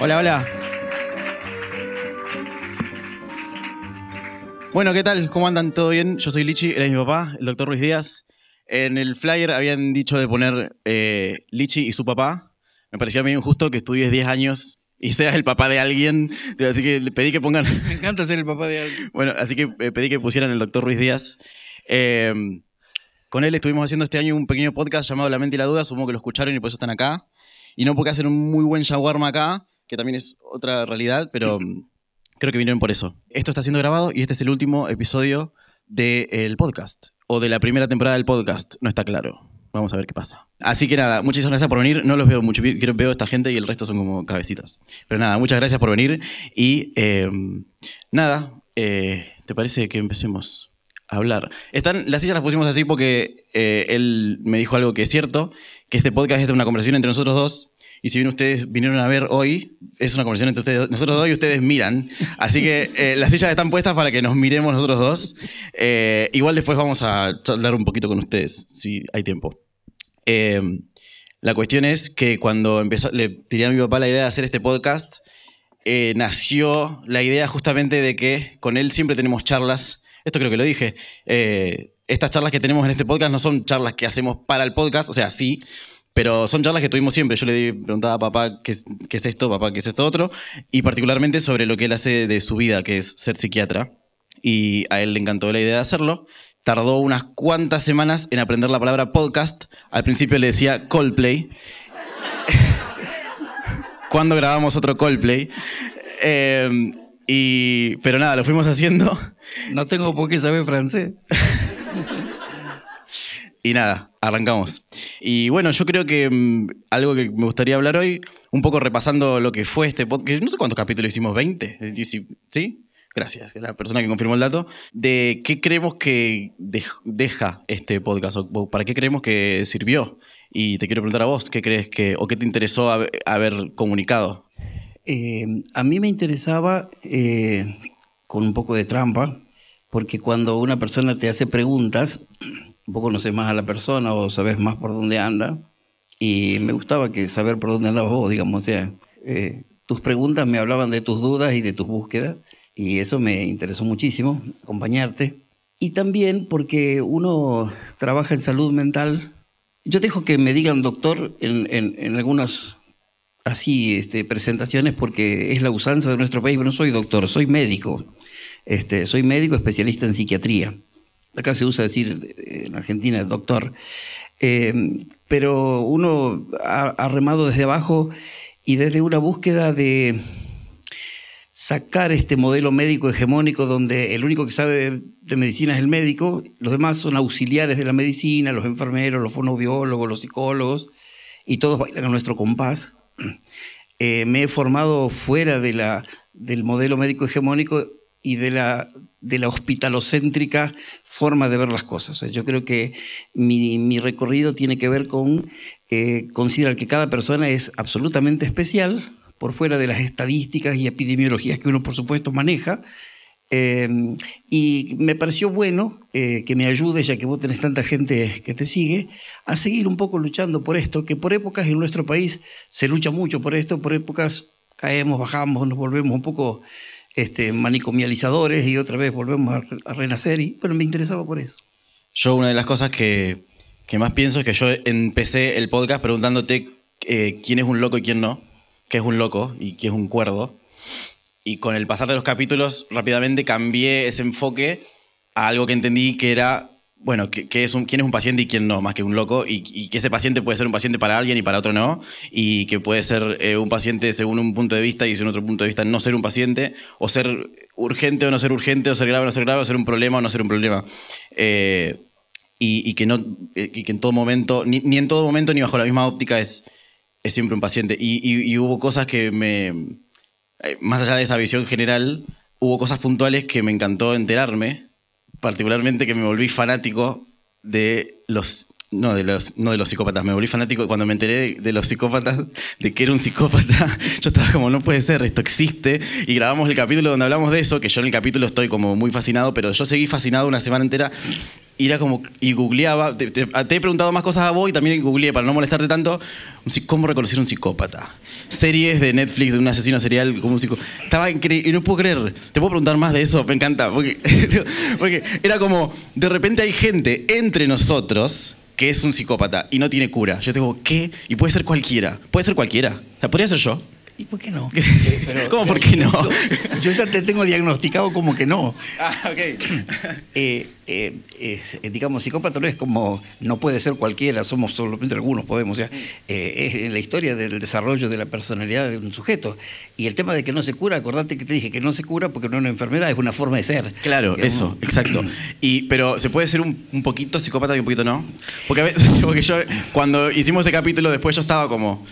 Hola, hola. Bueno, ¿qué tal? ¿Cómo andan? ¿Todo bien? Yo soy Lichi, era mi papá, el doctor Ruiz Díaz. En el flyer habían dicho de poner eh, Lichi y su papá. Me parecía medio injusto que estudies 10 años y seas el papá de alguien. Así que le pedí que pongan. Me encanta ser el papá de alguien. Bueno, así que eh, pedí que pusieran el doctor Ruiz Díaz. Eh, con él estuvimos haciendo este año un pequeño podcast llamado La Mente y la Duda. Supongo que lo escucharon y por eso están acá. Y no porque hacen un muy buen shawarma acá, que también es otra realidad, pero mm, creo que vinieron por eso. Esto está siendo grabado y este es el último episodio del podcast. O de la primera temporada del podcast. No está claro. Vamos a ver qué pasa. Así que nada, muchísimas gracias por venir. No los veo mucho, veo a esta gente y el resto son como cabecitas. Pero nada, muchas gracias por venir. Y eh, nada, eh, ¿te parece que empecemos a hablar? Están, las sillas las pusimos así porque eh, él me dijo algo que es cierto, que este podcast es una conversación entre nosotros dos. Y si bien ustedes vinieron a ver hoy, es una conversación entre nosotros dos y ustedes miran. Así que eh, las sillas están puestas para que nos miremos nosotros dos. Eh, igual después vamos a hablar un poquito con ustedes, si hay tiempo. Eh, la cuestión es que cuando empezó, le tiré a mi papá la idea de hacer este podcast, eh, nació la idea justamente de que con él siempre tenemos charlas. Esto creo que lo dije. Estas charlas que tenemos en este podcast no son charlas que hacemos para el podcast, o sea, sí, pero son charlas que tuvimos siempre. Yo le preguntaba a papá qué es, qué es esto, papá qué es esto otro, y particularmente sobre lo que él hace de su vida, que es ser psiquiatra. Y a él le encantó la idea de hacerlo. Tardó unas cuantas semanas en aprender la palabra podcast. Al principio le decía Coldplay. Cuando grabamos otro Coldplay. Eh, y, pero nada, lo fuimos haciendo. No tengo por qué saber francés. Y nada, arrancamos. Y bueno, yo creo que mm, algo que me gustaría hablar hoy, un poco repasando lo que fue este podcast, no sé cuántos capítulos hicimos, 20, Eh, dieci- ¿sí? Gracias, la persona que confirmó el dato, de qué creemos que dej- deja este podcast, o- para qué creemos que sirvió. Y te quiero preguntar a vos, ¿qué crees que, o qué te interesó haber, comunicado? Eh, a mí me interesaba, eh, con un poco de trampa, porque cuando una persona te hace preguntas, un poco conoces más a la persona o sabes más por dónde anda, y me gustaba que saber por dónde andabas vos, digamos, o sea, eh, tus preguntas me hablaban de tus dudas y de tus búsquedas, y eso me interesó muchísimo, acompañarte. Y también porque uno trabaja en salud mental. Yo dejo que me digan doctor en, en, en algunas así este, presentaciones porque es la usanza de nuestro país, pero no soy doctor, soy médico. Este, soy médico especialista en psiquiatría. Acá se usa decir eh, en Argentina doctor. Eh, pero uno ha, remado desde abajo y desde una búsqueda de sacar este modelo médico hegemónico donde el único que sabe de, de medicina es el médico, los demás son auxiliares de la medicina, los enfermeros, los fonoaudiólogos, los psicólogos, y todos bailan a nuestro compás. Eh, me he formado fuera de la, del modelo médico hegemónico y de la, de la hospitalocéntrica forma de ver las cosas. Yo creo que mi, mi recorrido tiene que ver con considerar que cada persona es absolutamente especial, por fuera de las estadísticas y epidemiologías que uno, por supuesto, maneja. Eh, y me pareció bueno eh, que me ayude, ya que vos tenés tanta gente que te sigue, a seguir un poco luchando por esto, que por épocas en nuestro país se lucha mucho por esto, por épocas caemos, bajamos, nos volvemos un poco este, manicomializadores y otra vez volvemos a, renacer. Y bueno, me interesaba por eso. Yo una de las cosas que, que más pienso es que yo empecé el podcast preguntándote eh, quién es un loco y quién no, qué es un loco y qué es un cuerdo. Y con el pasar de los capítulos rápidamente cambié ese enfoque a algo que entendí que era, bueno, es un, quién es un paciente y quién no, más que un loco, y, que ese paciente puede ser un paciente para alguien y para otro no, y que puede ser eh, un paciente según un punto de vista y según otro punto de vista no ser un paciente, o ser urgente o no ser urgente, o ser grave o no ser grave, o ser un problema o no ser un problema. Eh, y, y, que en todo momento, ni, ni, en todo momento ni bajo la misma óptica es, siempre un paciente. Y, hubo cosas que me, eh, más allá de esa visión general, hubo cosas puntuales que me encantó enterarme, particularmente que me volví fanático de los no de los no de los psicópatas, me volví fanático cuando me enteré de, de, los psicópatas, de que era un psicópata, yo estaba como no puede ser, esto existe. Y grabamos el capítulo donde hablamos de eso, que yo en el capítulo estoy como muy fascinado, pero yo seguí fascinado una semana entera y era como, y googleaba, te, te- te he preguntado más cosas a vos y también googleé para no molestarte tanto, cómo reconocer un psicópata. Series de Netflix de un asesino serial como un psicópata. Estaba increíble, no puedo creer. ¿Te puedo preguntar más de eso? Me encanta, porque, porque era como, de repente hay gente entre nosotros que es un psicópata y no tiene cura. Yo digo, ¿qué? Y puede ser cualquiera. Puede ser cualquiera. O sea, podría ser yo. ¿Y por qué no? ¿Cómo por qué no? Yo, yo ya te tengo diagnosticado como que no. Ah, ok. Eh, eh, es, eh, digamos, psicópata no es como, no puede ser cualquiera, somos solamente algunos, podemos. O sea, eh, es en la historia del desarrollo de la personalidad de un sujeto. Y el tema de que no se cura, acordate que te dije que no se cura porque no es una enfermedad, es una forma de ser. Claro, Digamos. eso, exacto. Y, pero se puede ser un, un poquito psicópata y un poquito no. Porque a veces, porque yo, cuando hicimos ese capítulo, después yo estaba como,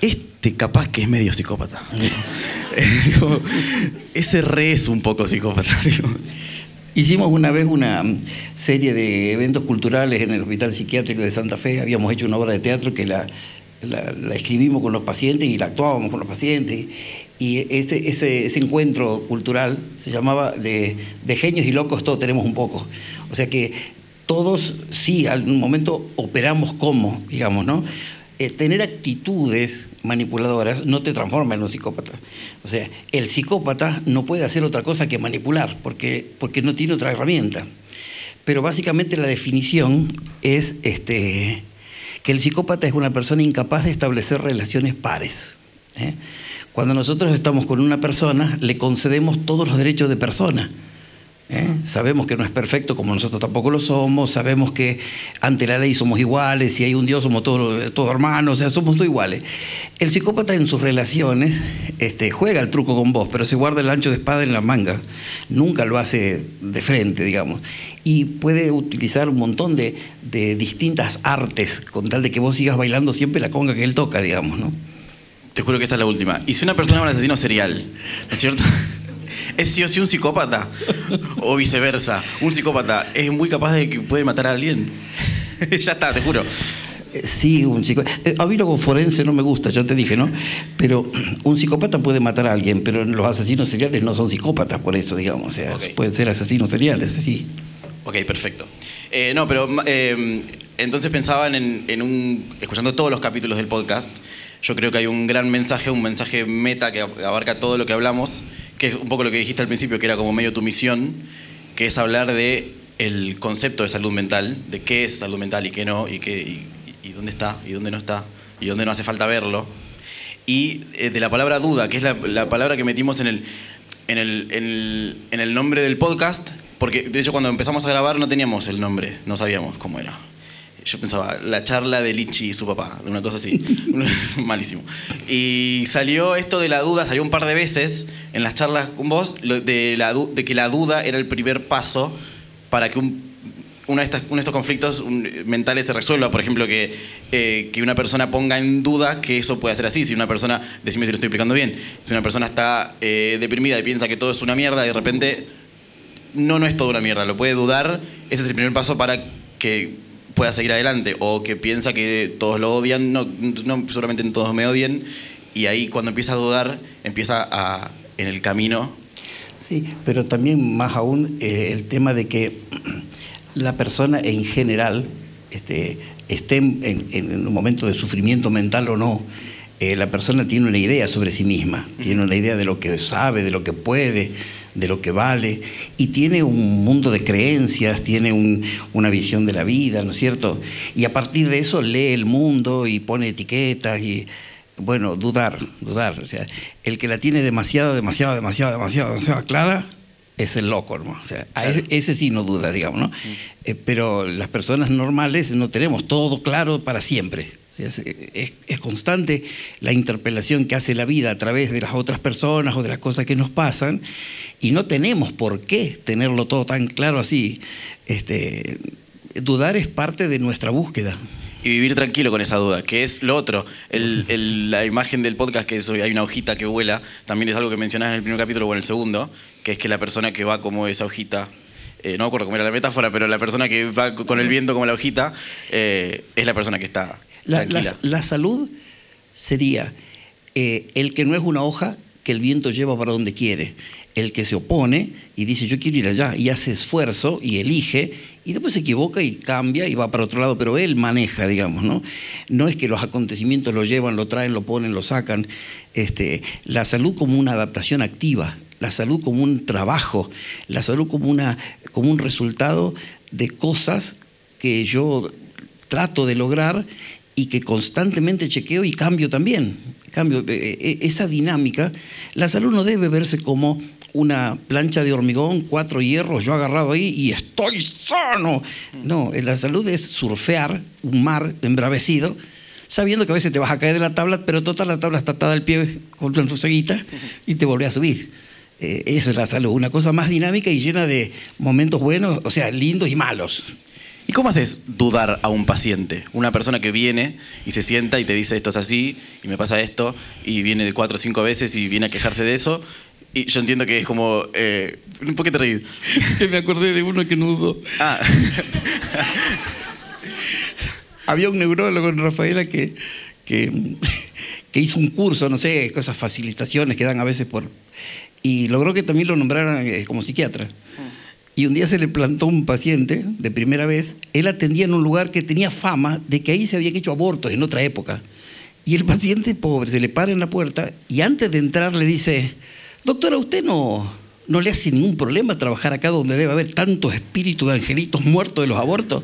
este capaz que es medio psicópata. Ese re es un poco psicópata. Hicimos una vez una serie de eventos culturales en el Hospital Psiquiátrico de Santa Fe. Habíamos hecho una obra de teatro que la, la- la escribimos con los pacientes y la actuábamos con los pacientes. Y ese, ese, ese encuentro cultural se llamaba de, de genios y locos, todos tenemos un poco. O sea que todos, sí, al momento operamos como, digamos, ¿no? Eh, tener actitudes manipuladoras no te transforma en un psicópata. O sea, el psicópata no puede hacer otra cosa que manipular, porque, porque no tiene otra herramienta. Pero básicamente la definición es este, que el psicópata es una persona incapaz de establecer relaciones pares. ¿eh? Cuando nosotros estamos con una persona, le concedemos todos los derechos de persona. ¿Eh? Sabemos que no es perfecto como nosotros tampoco lo somos, sabemos que ante la ley somos iguales, si hay un Dios somos todos, todos hermanos, o sea, somos todos iguales. El psicópata en sus relaciones este, juega el truco con vos, pero se guarda el ancho de espada en la manga, nunca lo hace de frente, digamos. Y puede utilizar un montón de, de distintas artes con tal de que vos sigas bailando siempre la conga que él toca, digamos, ¿no? Te juro que esta es la última. Y si una persona es un asesino serial, ¿no es cierto? ¿Es sí o sí un psicópata? O viceversa. Un psicópata es muy capaz de que puede matar a alguien. ya está, te juro. Eh, Sí, un psicópata. A mí lo con forense no me gusta, ya te dije, ¿no? Pero un psicópata puede matar a alguien, pero los asesinos seriales no son psicópatas por eso, digamos. O sea, Ok. pueden ser asesinos seriales, sí. Ok, perfecto. Eh, no, pero eh, entonces pensaban en, en un. Escuchando todos los capítulos del podcast, yo creo que hay un gran mensaje, un mensaje meta que abarca todo lo que hablamos, que es un poco lo que dijiste al principio, que era como medio tu misión, que es hablar de el concepto de salud mental, de qué es salud mental y qué no, y, qué, y, y dónde está, y dónde no está, y dónde no hace falta verlo. Y eh, de la palabra duda, que es la, la palabra que metimos en el, en, el, en, el, en el nombre del podcast, porque de hecho cuando empezamos a grabar no teníamos el nombre, no sabíamos cómo era. Yo pensaba, la charla de Lichi y su papá, una cosa así. Malísimo. Y salió esto de la duda, salió un par de veces en las charlas con vos, de, la, de que la duda era el primer paso para que un, una de estas- uno de estos conflictos mentales se resuelva. Por ejemplo, que, eh, que una persona ponga en duda que eso puede ser así. Si una persona, decime si lo estoy explicando bien, si una persona está eh, deprimida y piensa que todo es una mierda, de repente no, no es todo una mierda, lo puede dudar, ese es el primer paso para que pueda seguir adelante. O que piensa que todos lo odian, no, no seguramente todos me odian, y ahí cuando empieza a dudar, empieza a, en el camino. Sí, pero también más aún eh, el tema de que la persona en general este, esté en, en- en un momento de sufrimiento mental o no, eh, la persona tiene una idea sobre sí misma, tiene una idea de lo que sabe, de lo que puede, de lo que vale, y tiene un mundo de creencias, tiene un- una visión de la vida, ¿no es cierto? Y a partir de eso lee el mundo y pone etiquetas y, bueno, dudar, dudar. O sea, el que la tiene demasiado, demasiado, demasiado, demasiado, demasiado clara es el loco, ¿no? O sea, a ese, ese sí no duda, digamos, ¿no? Eh, pero las personas normales no tenemos todo claro para siempre. O sea, es, es- es constante la interpelación que hace la vida a través de las otras personas o de las cosas que nos pasan y no tenemos por qué tenerlo todo tan claro así. Este, dudar es parte de nuestra búsqueda. Y vivir tranquilo con esa duda, que es lo otro. El- el- la imagen del podcast, que es, hay una hojita que vuela, también es algo que mencionás en el primer capítulo o en el segundo, que es que la persona que va como esa hojita, eh, no me acuerdo cómo era la metáfora, pero la persona que va con el viento como la hojita, eh, es la persona que está La, la salud sería eh, el que no es una hoja que el viento lleva para donde quiere. El que se opone y dice yo quiero ir allá y hace esfuerzo y elige y después se equivoca y cambia y va para otro lado, pero él maneja, digamos, ¿no? No es que los acontecimientos lo llevan, lo traen, lo ponen, lo sacan. Este, la salud como una adaptación activa, la salud como un trabajo, la salud como, una, como un resultado de cosas que yo trato de lograr y que constantemente chequeo y cambio también. Cambio, eh, eh, esa dinámica, la salud no debe verse como una plancha de hormigón, cuatro hierros, yo agarrado ahí y estoy sano. No, la salud es surfear un mar embravecido, sabiendo que a veces te vas a caer de la tabla, pero toda la tabla está atada al pie con ceguita y te volvés a subir. Eh, esa es la salud, una cosa más dinámica y llena de momentos buenos, o sea, lindos y malos. ¿Y cómo haces dudar a un paciente? Una persona que viene y se sienta y te dice esto es así y me pasa esto y viene de cuatro o cinco veces y viene a quejarse de eso. Y yo entiendo que es como... Eh, ¿Por qué te reís? me acordé de uno que nudo. Ah. Había un neurólogo en Rafaela que, que, que hizo un curso, no sé, cosas facilitaciones que dan a veces por... Y logró que también lo nombraran eh, como psiquiatra. Y un día se le plantó un paciente de primera vez. Él atendía en un lugar que tenía fama de que ahí se habían hecho abortos en otra época. Y el paciente pobre se le para en la puerta y antes de entrar le dice, doctora, ¿usted no, no le hace ningún problema trabajar acá donde debe haber tantos espíritus de angelitos muertos de los abortos?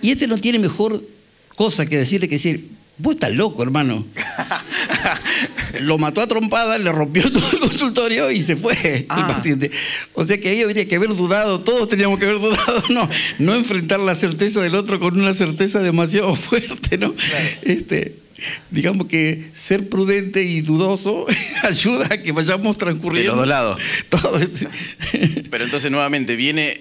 Y este no tiene mejor cosa que decirle que decir, Vos estás loco, hermano. Lo mató a trompada, le rompió todo el consultorio y se fue el ah. paciente. O sea que ahí habría que haber dudado, todos teníamos que haber dudado, no, no enfrentar la certeza del otro con una certeza demasiado fuerte, ¿no? Este, digamos que ser prudente y dudoso ayuda a que vayamos transcurriendo. De los lados. Todo. Pero entonces nuevamente viene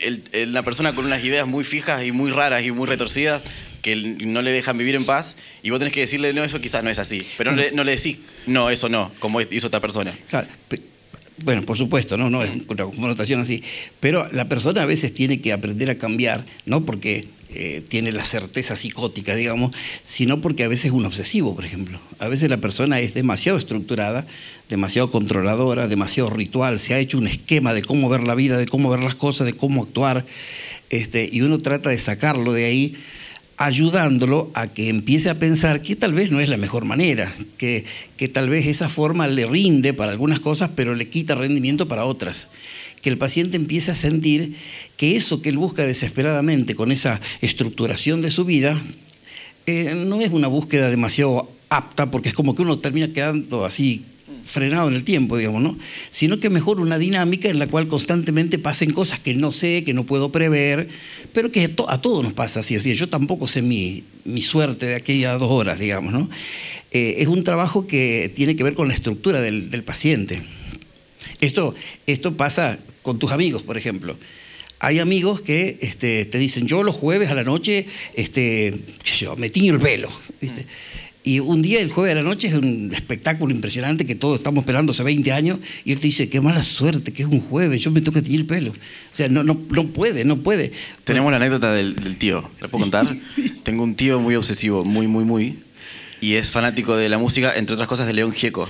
la persona con unas ideas muy fijas y muy raras y muy retorcidas que no le dejan vivir en paz y vos tenés que decirle, no, eso quizás no es así. Pero no le, no le decís, no, eso no, como hizo otra persona. Claro. Bueno, por supuesto, no, no es una connotación así. Pero la persona a veces tiene que aprender a cambiar, no porque eh, tiene la certeza psicótica, digamos, sino porque a veces es un obsesivo, por ejemplo. A veces la persona es demasiado estructurada, demasiado controladora, demasiado ritual, se ha hecho un esquema de cómo ver la vida, de cómo ver las cosas, de cómo actuar, este, y uno trata de sacarlo de ahí ayudándolo a que empiece a pensar que tal vez no es la mejor manera, que, que tal vez esa forma le rinde para algunas cosas, pero le quita rendimiento para otras. Que el paciente empiece a sentir que eso que él busca desesperadamente con esa estructuración de su vida, eh, no es una búsqueda demasiado apta, porque es como que uno termina quedando así frenado en el tiempo, digamos, ¿no? Sino que mejor una dinámica en la cual constantemente pasen cosas que no sé, que no puedo prever, pero que a todos nos pasa así. Yo tampoco sé mi, suerte de aquellas dos horas, digamos, ¿no? Eh, es un trabajo que tiene que ver con la estructura del, paciente. Esto, esto pasa con tus amigos, por ejemplo hay amigos que este, te dicen, yo los jueves a la noche este, yo, me tiño el pelo. ¿viste? Y un día, el jueves de la noche, es un espectáculo impresionante que todos estamos esperando hace 20 años, y él te dice, qué mala suerte, que es un jueves, yo me toca teñir el pelo. O sea, no, no, no puede, no puede. Tenemos la anécdota del, tío, ¿la puedo contar? Tengo un tío muy obsesivo, muy, muy, muy, y es fanático de la música, entre otras cosas, de León Gieco.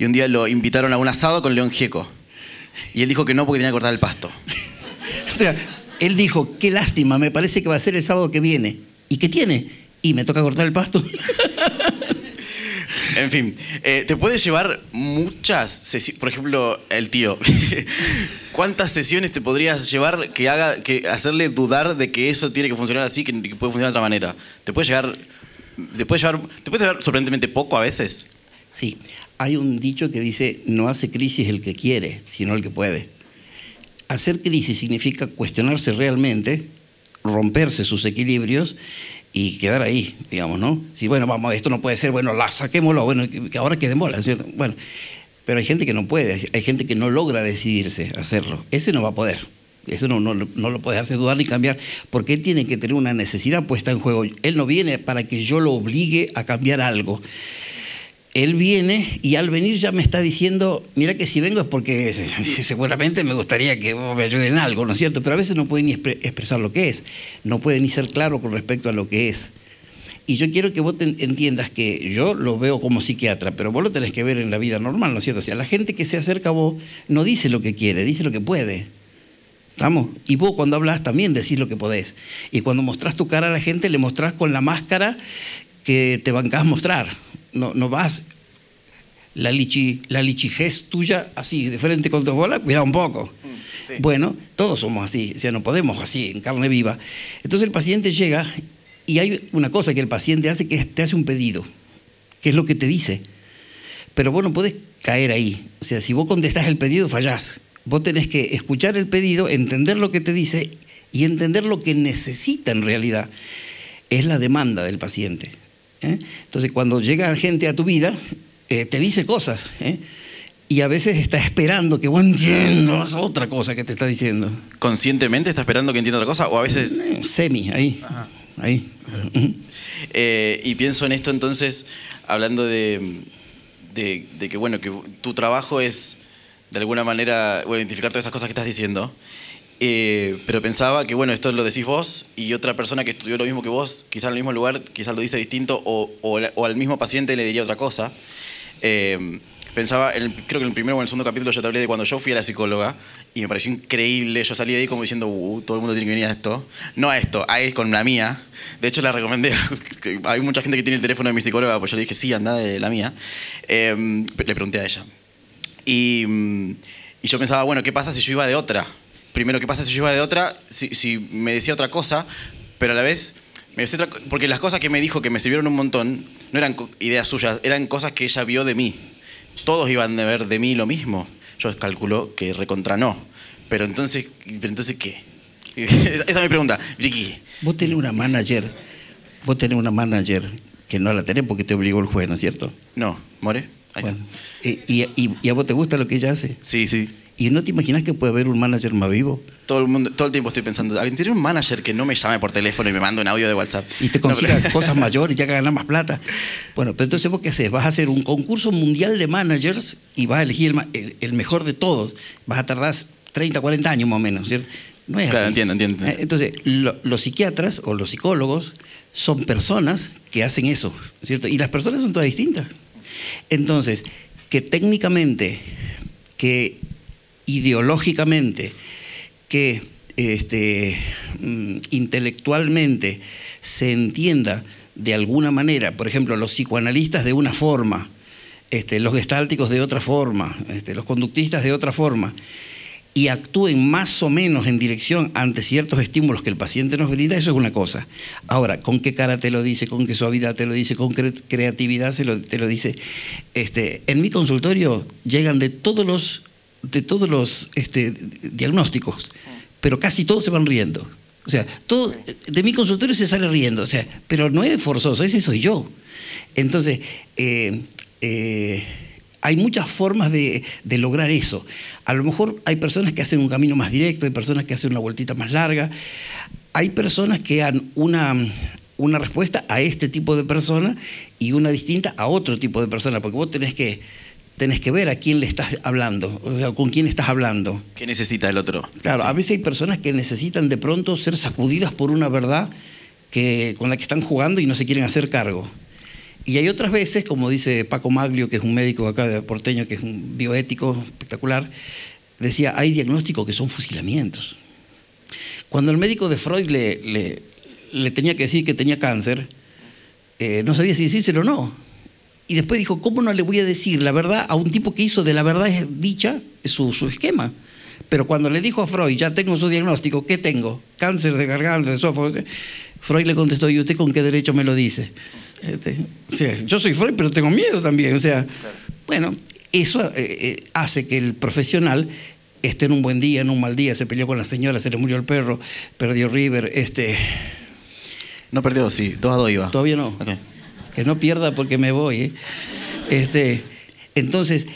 Y un día lo invitaron a un asado con León Gieco. Y él dijo que no porque tenía que cortar el pasto. o sea, él dijo, qué lástima, me parece que va a ser el sábado que viene. ¿Y qué tiene? Y me toca cortar el pasto. En fin, eh, te puede llevar muchas sesiones, por ejemplo, el tío. ¿Cuántas sesiones te podrías llevar que haga que hacerle dudar de que eso tiene que funcionar así, que, puede funcionar de otra manera? ¿Te puede llegar te puede llevar te puede llevar sorprendentemente poco a veces? Sí, hay un dicho que dice, no hace crisis el que quiere, sino el que puede. Hacer crisis significa cuestionarse realmente, romperse sus equilibrios y quedar ahí, digamos, ¿no? Si, bueno, vamos, esto no puede ser, bueno, la saquémoslo, bueno, que ahora quede mola, ¿cierto? Bueno, pero hay gente que no puede, hay gente que no logra decidirse a hacerlo. Ese no va a poder. Eso no, no, no, lo puede hacer dudar ni cambiar, porque él tiene que tener una necesidad puesta en juego. Él no viene para que yo lo obligue a cambiar algo él viene y al venir ya me está diciendo, mira que si vengo es porque seguramente me gustaría que me ayuden en algo, ¿no es cierto? Pero a veces no puede ni expresar lo que es, no puede ni ser claro con respecto a lo que es. Y yo quiero que vos entiendas que yo lo veo como psiquiatra, pero vos lo tenés que ver en la vida normal, ¿no es cierto? O sea, la gente que se acerca a vos no dice lo que quiere, dice lo que puede. ¿Estamos? Y vos cuando hablas también decís lo que podés. Y cuando mostrás tu cara a la gente, le mostrás con la máscara que te bancás mostrar. No, no vas la, lichi, la lichigés tuya así, de frente con tu bola, cuidado un poco. Mm, bueno, todos somos así, o sea, no podemos así, en carne viva. Entonces el paciente llega y hay una cosa que el paciente hace que te hace un pedido, que es lo que te dice. Pero vos no podés caer ahí. O sea, si vos contestás el pedido, fallás. Vos tenés que escuchar el pedido, entender lo que te dice y entender lo que necesita en realidad. Es la demanda del paciente. ¿Eh? Entonces, cuando llega gente a tu vida, eh, te dice cosas. ¿eh? Y a veces está esperando que vos entiendas otra cosa que te está diciendo. ¿Conscientemente está esperando que entienda otra cosa? ¿O a veces.? Semi, ahí. ahí. y pienso en esto entonces, hablando de, de, de, que, bueno, que tu trabajo es de alguna manera identificar todas esas cosas que estás diciendo. Eh, pero pensaba que, bueno, esto lo decís vos y otra persona que estudió lo mismo que vos, quizás en el mismo lugar, quizás lo dice distinto o, o, al mismo paciente le diría otra cosa. Eh, pensaba, creo que en el primero o en el segundo capítulo yo te hablé de cuando yo fui a la psicóloga y me pareció increíble. Yo salí de ahí como diciendo, uh, todo el mundo tiene que venir a esto. No a esto, a ir con la mía. De hecho, la recomendé. Hay mucha gente que tiene el teléfono de mi psicóloga, pues yo le dije, sí, anda de la mía. Eh, le pregunté a ella. Mm, y, yo pensaba, bueno, ¿qué pasa si yo iba de otra? Primero, ¿qué pasa si yo iba de otra? Si, me decía otra cosa, pero a la vez, me decía otra, porque las cosas que me dijo que me sirvieron un montón no eran ideas suyas, eran cosas que ella vio de mí. Todos iban a ver de mí lo mismo. Yo calculo que recontra no. Pero entonces, pero entonces ¿qué? Esa es mi pregunta. Ricky. Vos tenés una manager, vos tenés una manager que no la tenés porque te obligó el juez, ¿no es cierto? No, More. ¿y, a vos te gusta lo que ella hace? Sí, sí. ¿Y no te imaginas que puede haber un manager más vivo? Todo el, mundo, todo el tiempo estoy pensando, ¿tiene un manager que no me llame por teléfono y me mande un audio de WhatsApp? Y te consiga cosas mayores, ya que ganar más plata. Bueno, pero entonces vos qué haces? Vas a hacer un concurso mundial de managers y vas a elegir el, mejor de todos. Vas a tardar 30, 40 años más o menos, ¿cierto? No es claro, entiendo, entiendo. Eh, entonces, los psiquiatras o los psicólogos son personas que hacen eso, ¿cierto? Y las personas son todas distintas. Entonces, que técnicamente, que ideológicamente, que este, mm, intelectualmente se entienda de alguna manera, por ejemplo, los psicoanalistas de una forma, este, los gestálticos de otra forma, este, los conductistas de otra forma, y actúen más o menos en dirección ante ciertos estímulos que el paciente nos brinda, eso es una cosa. Ahora, ¿con qué cara te lo dice? ¿Con qué suavidad te lo dice? ¿Con qué creatividad se lo, te lo dice? Este, en mi consultorio llegan de todos los, de todos los este, diagnósticos, pero casi todos se van riendo. O sea, todo, de mi consultorio se sale riendo, o sea, pero no es forzoso, ese soy yo. Entonces, eh, eh, hay muchas formas de, lograr eso. A lo mejor hay personas que hacen un camino más directo, hay personas que hacen una vueltita más larga, hay personas que dan una, una respuesta a este tipo de persona y una distinta a otro tipo de persona, porque vos tenés que, tenés que ver a quién le estás hablando, o sea, con quién estás hablando. ¿Qué necesita el otro? Claro, a veces hay personas que necesitan de pronto ser sacudidas por una verdad que, con la que están jugando y no se quieren hacer cargo. Y hay otras veces, como dice Paco Maglio, que es un médico acá de porteño, que es un bioético espectacular, decía, hay diagnósticos que son fusilamientos. Cuando el médico de Freud le, le, tenía que decir que tenía cáncer, eh, no sabía si decírselo o no. Y después dijo, ¿cómo no le voy a decir la verdad a un tipo que hizo de la verdad dicha su, su esquema? Pero cuando le dijo a Freud, ya tengo su diagnóstico, ¿qué tengo? Cáncer de garganta, de esófago. Freud le contestó, ¿y usted con qué derecho me lo dice? Este, yo soy Freud, pero tengo miedo también. O sea, bueno, eso eh, eh, hace que el profesional esté en un buen día, en un mal día, se peleó con la señora, se le murió el perro, perdió River, este... No perdió, sí, dos a dos iba. Todavía no. Que no pierda porque me voy. ¿eh? Este, entonces,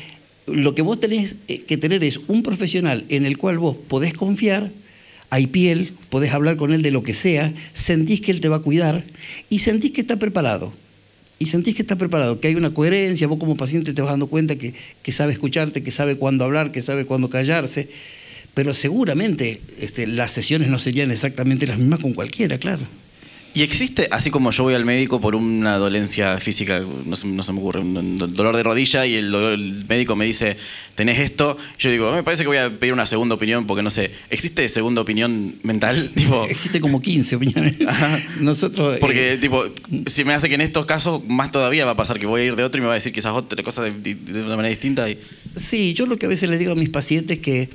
lo que vos tenés que tener es un profesional en el cual vos podés confiar, hay piel, podés hablar con él de lo que sea, sentís que él te va a cuidar y sentís que está preparado. Y sentís que está preparado, que hay una coherencia, vos como paciente te vas dando cuenta que, sabe escucharte, que sabe cuándo hablar, que sabe cuándo callarse, pero seguramente este, las sesiones no serían exactamente las mismas con cualquiera, claro. ¿Y existe, así como yo voy al médico por una dolencia física, no se, no se me ocurre, un dolor de rodilla y el, el, médico me dice, tenés esto, yo digo, me parece que voy a pedir una segunda opinión porque no sé, ¿existe segunda opinión mental? tipo, existe como 15 opiniones. Nosotros... Porque, eh, tipo, si me hace que en estos casos más todavía va a pasar que voy a ir de otro y me va a decir quizás otra cosa de, de una manera distinta. Y... Sí, yo lo que a veces le digo a mis pacientes que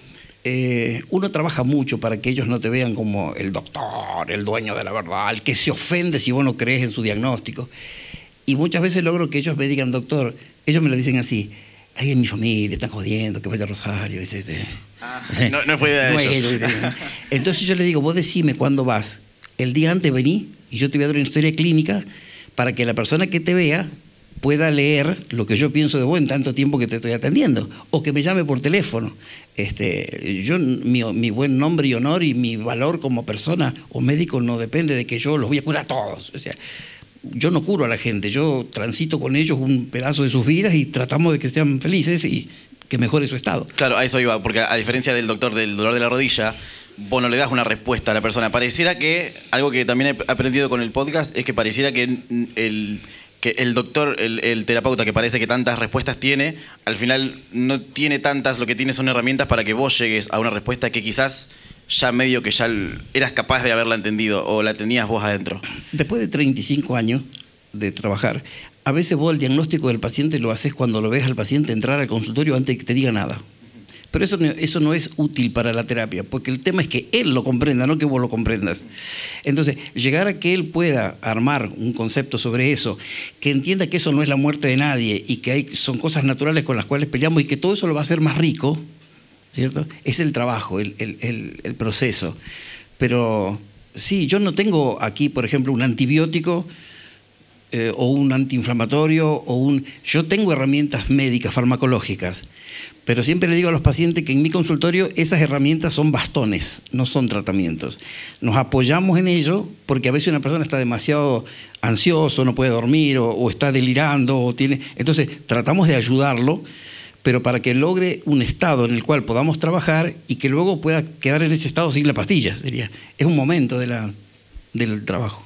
eh, uno trabaja mucho para que ellos no te vean como el doctor, el dueño de la verdad, el que se ofende si vos no crees en su diagnóstico. Y muchas veces logro que ellos me digan, doctor, ellos me lo dicen así, ay, en mi familia están jodiendo, que vaya a Rosario. Ah, no, no, fue idea de ellos. Entonces yo le digo, vos decime cuándo vas. El día antes vení y yo te voy a dar una historia clínica para que la persona que te vea pueda leer lo que yo pienso de vos en tanto tiempo que te estoy atendiendo, o que me llame por teléfono. Este, yo, mi, buen nombre y honor y mi valor como persona o médico no depende de que yo los voy a curar a todos. O sea, yo no curo a la gente, yo transito con ellos un pedazo de sus vidas y tratamos de que sean felices y que mejore su estado. Claro, a eso iba, porque a diferencia del doctor del dolor de la rodilla, vos no le das una respuesta a la persona. Pareciera que, algo que también he aprendido con el podcast, es que pareciera que el que el doctor, el, terapeuta que parece que tantas respuestas tiene, al final no tiene tantas, lo que tiene son herramientas para que vos llegues a una respuesta que quizás ya medio que ya eras capaz de haberla entendido o la tenías vos adentro. Después de 35 años de trabajar, a veces vos el diagnóstico del paciente lo haces cuando lo ves al paciente entrar al consultorio antes de que te diga nada. Pero eso, eso no es útil para la terapia, porque el tema es que él lo comprenda, no que vos lo comprendas. Entonces, llegar a que él pueda armar un concepto sobre eso, que entienda que eso no es la muerte de nadie y que hay, son cosas naturales con las cuales peleamos y que todo eso lo va a hacer más rico, ¿cierto? Es el trabajo, el, el proceso. Pero sí, yo no tengo aquí, por ejemplo, un antibiótico eh, o un antiinflamatorio o un... Yo tengo herramientas médicas, farmacológicas, pero siempre le digo a los pacientes que en mi consultorio esas herramientas son bastones, no son tratamientos. Nos apoyamos en ello porque a veces una persona está demasiado ansioso, no puede dormir o, está delirando o tiene... Entonces tratamos de ayudarlo, pero para que logre un estado en el cual podamos trabajar y que luego pueda quedar en ese estado sin la pastilla. Sería, es un momento de la, del trabajo.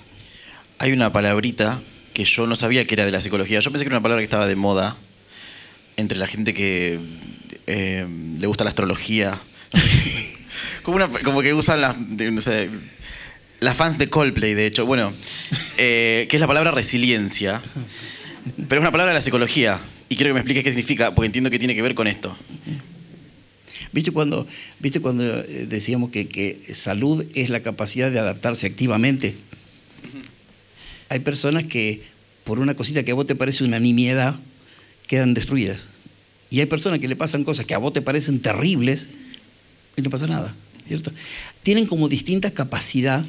Hay una palabrita que yo no sabía que era de la psicología. Yo pensé que era una palabra que estaba de moda entre la gente que eh, le gusta la astrología. como, que usan las, las fans de Coldplay, de hecho. Bueno, eh, que es la palabra resiliencia. Pero es una palabra de la psicología. Y quiero que me expliques qué significa, porque entiendo que tiene que ver con esto. ¿Viste cuando, ¿viste cuando eh, decíamos que, que salud es la capacidad de adaptarse activamente? hay personas que por una cosita que a vos te parece una nimiedad, quedan destruidas. Y hay personas que le pasan cosas que a vos te parecen terribles y no pasa nada, ¿cierto? Tienen como distinta capacidad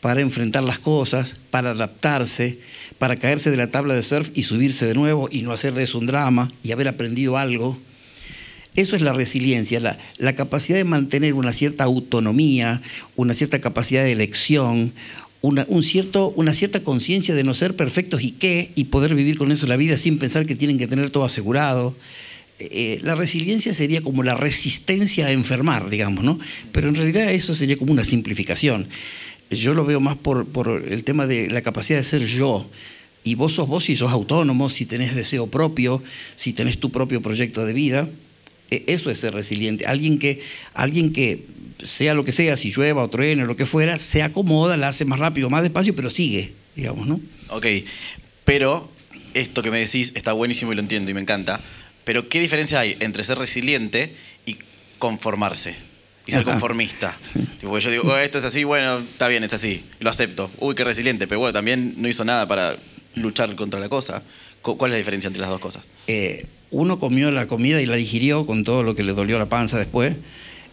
para enfrentar las cosas, para adaptarse, para caerse de la tabla de surf y subirse de nuevo y no hacer de eso un drama y haber aprendido algo. Eso es la resiliencia, la, capacidad de mantener una cierta autonomía, una cierta capacidad de elección, un cierto, una cierta conciencia de no ser perfectos y qué, y poder vivir con eso la vida sin pensar que tienen que tener todo asegurado. Eh, la resiliencia sería como la resistencia a enfermar, digamos, ¿no? Pero en realidad eso sería como una simplificación. Yo lo veo más por, por el tema de la capacidad de ser yo. Y vos sos vos si sos autónomo, si tenés deseo propio, si tenés tu propio proyecto de vida. E, eso es ser resiliente. Alguien que, alguien que sea lo que sea, si llueva o truene o lo que fuera, se acomoda, la hace más rápido, más despacio, pero sigue, digamos, ¿no? Ok, pero esto que me decís está buenísimo y lo entiendo y me encanta, pero ¿qué diferencia hay entre ser resiliente y conformarse? Y ser conformista. tipo, yo digo, oh, esto es así, bueno, está bien, es así, lo acepto. Uy, qué resiliente, pero bueno, también no hizo nada para luchar contra la cosa. ¿Cuál es la diferencia entre las dos cosas? Eh, uno comió la comida y la digirió con todo lo que le dolió la panza después.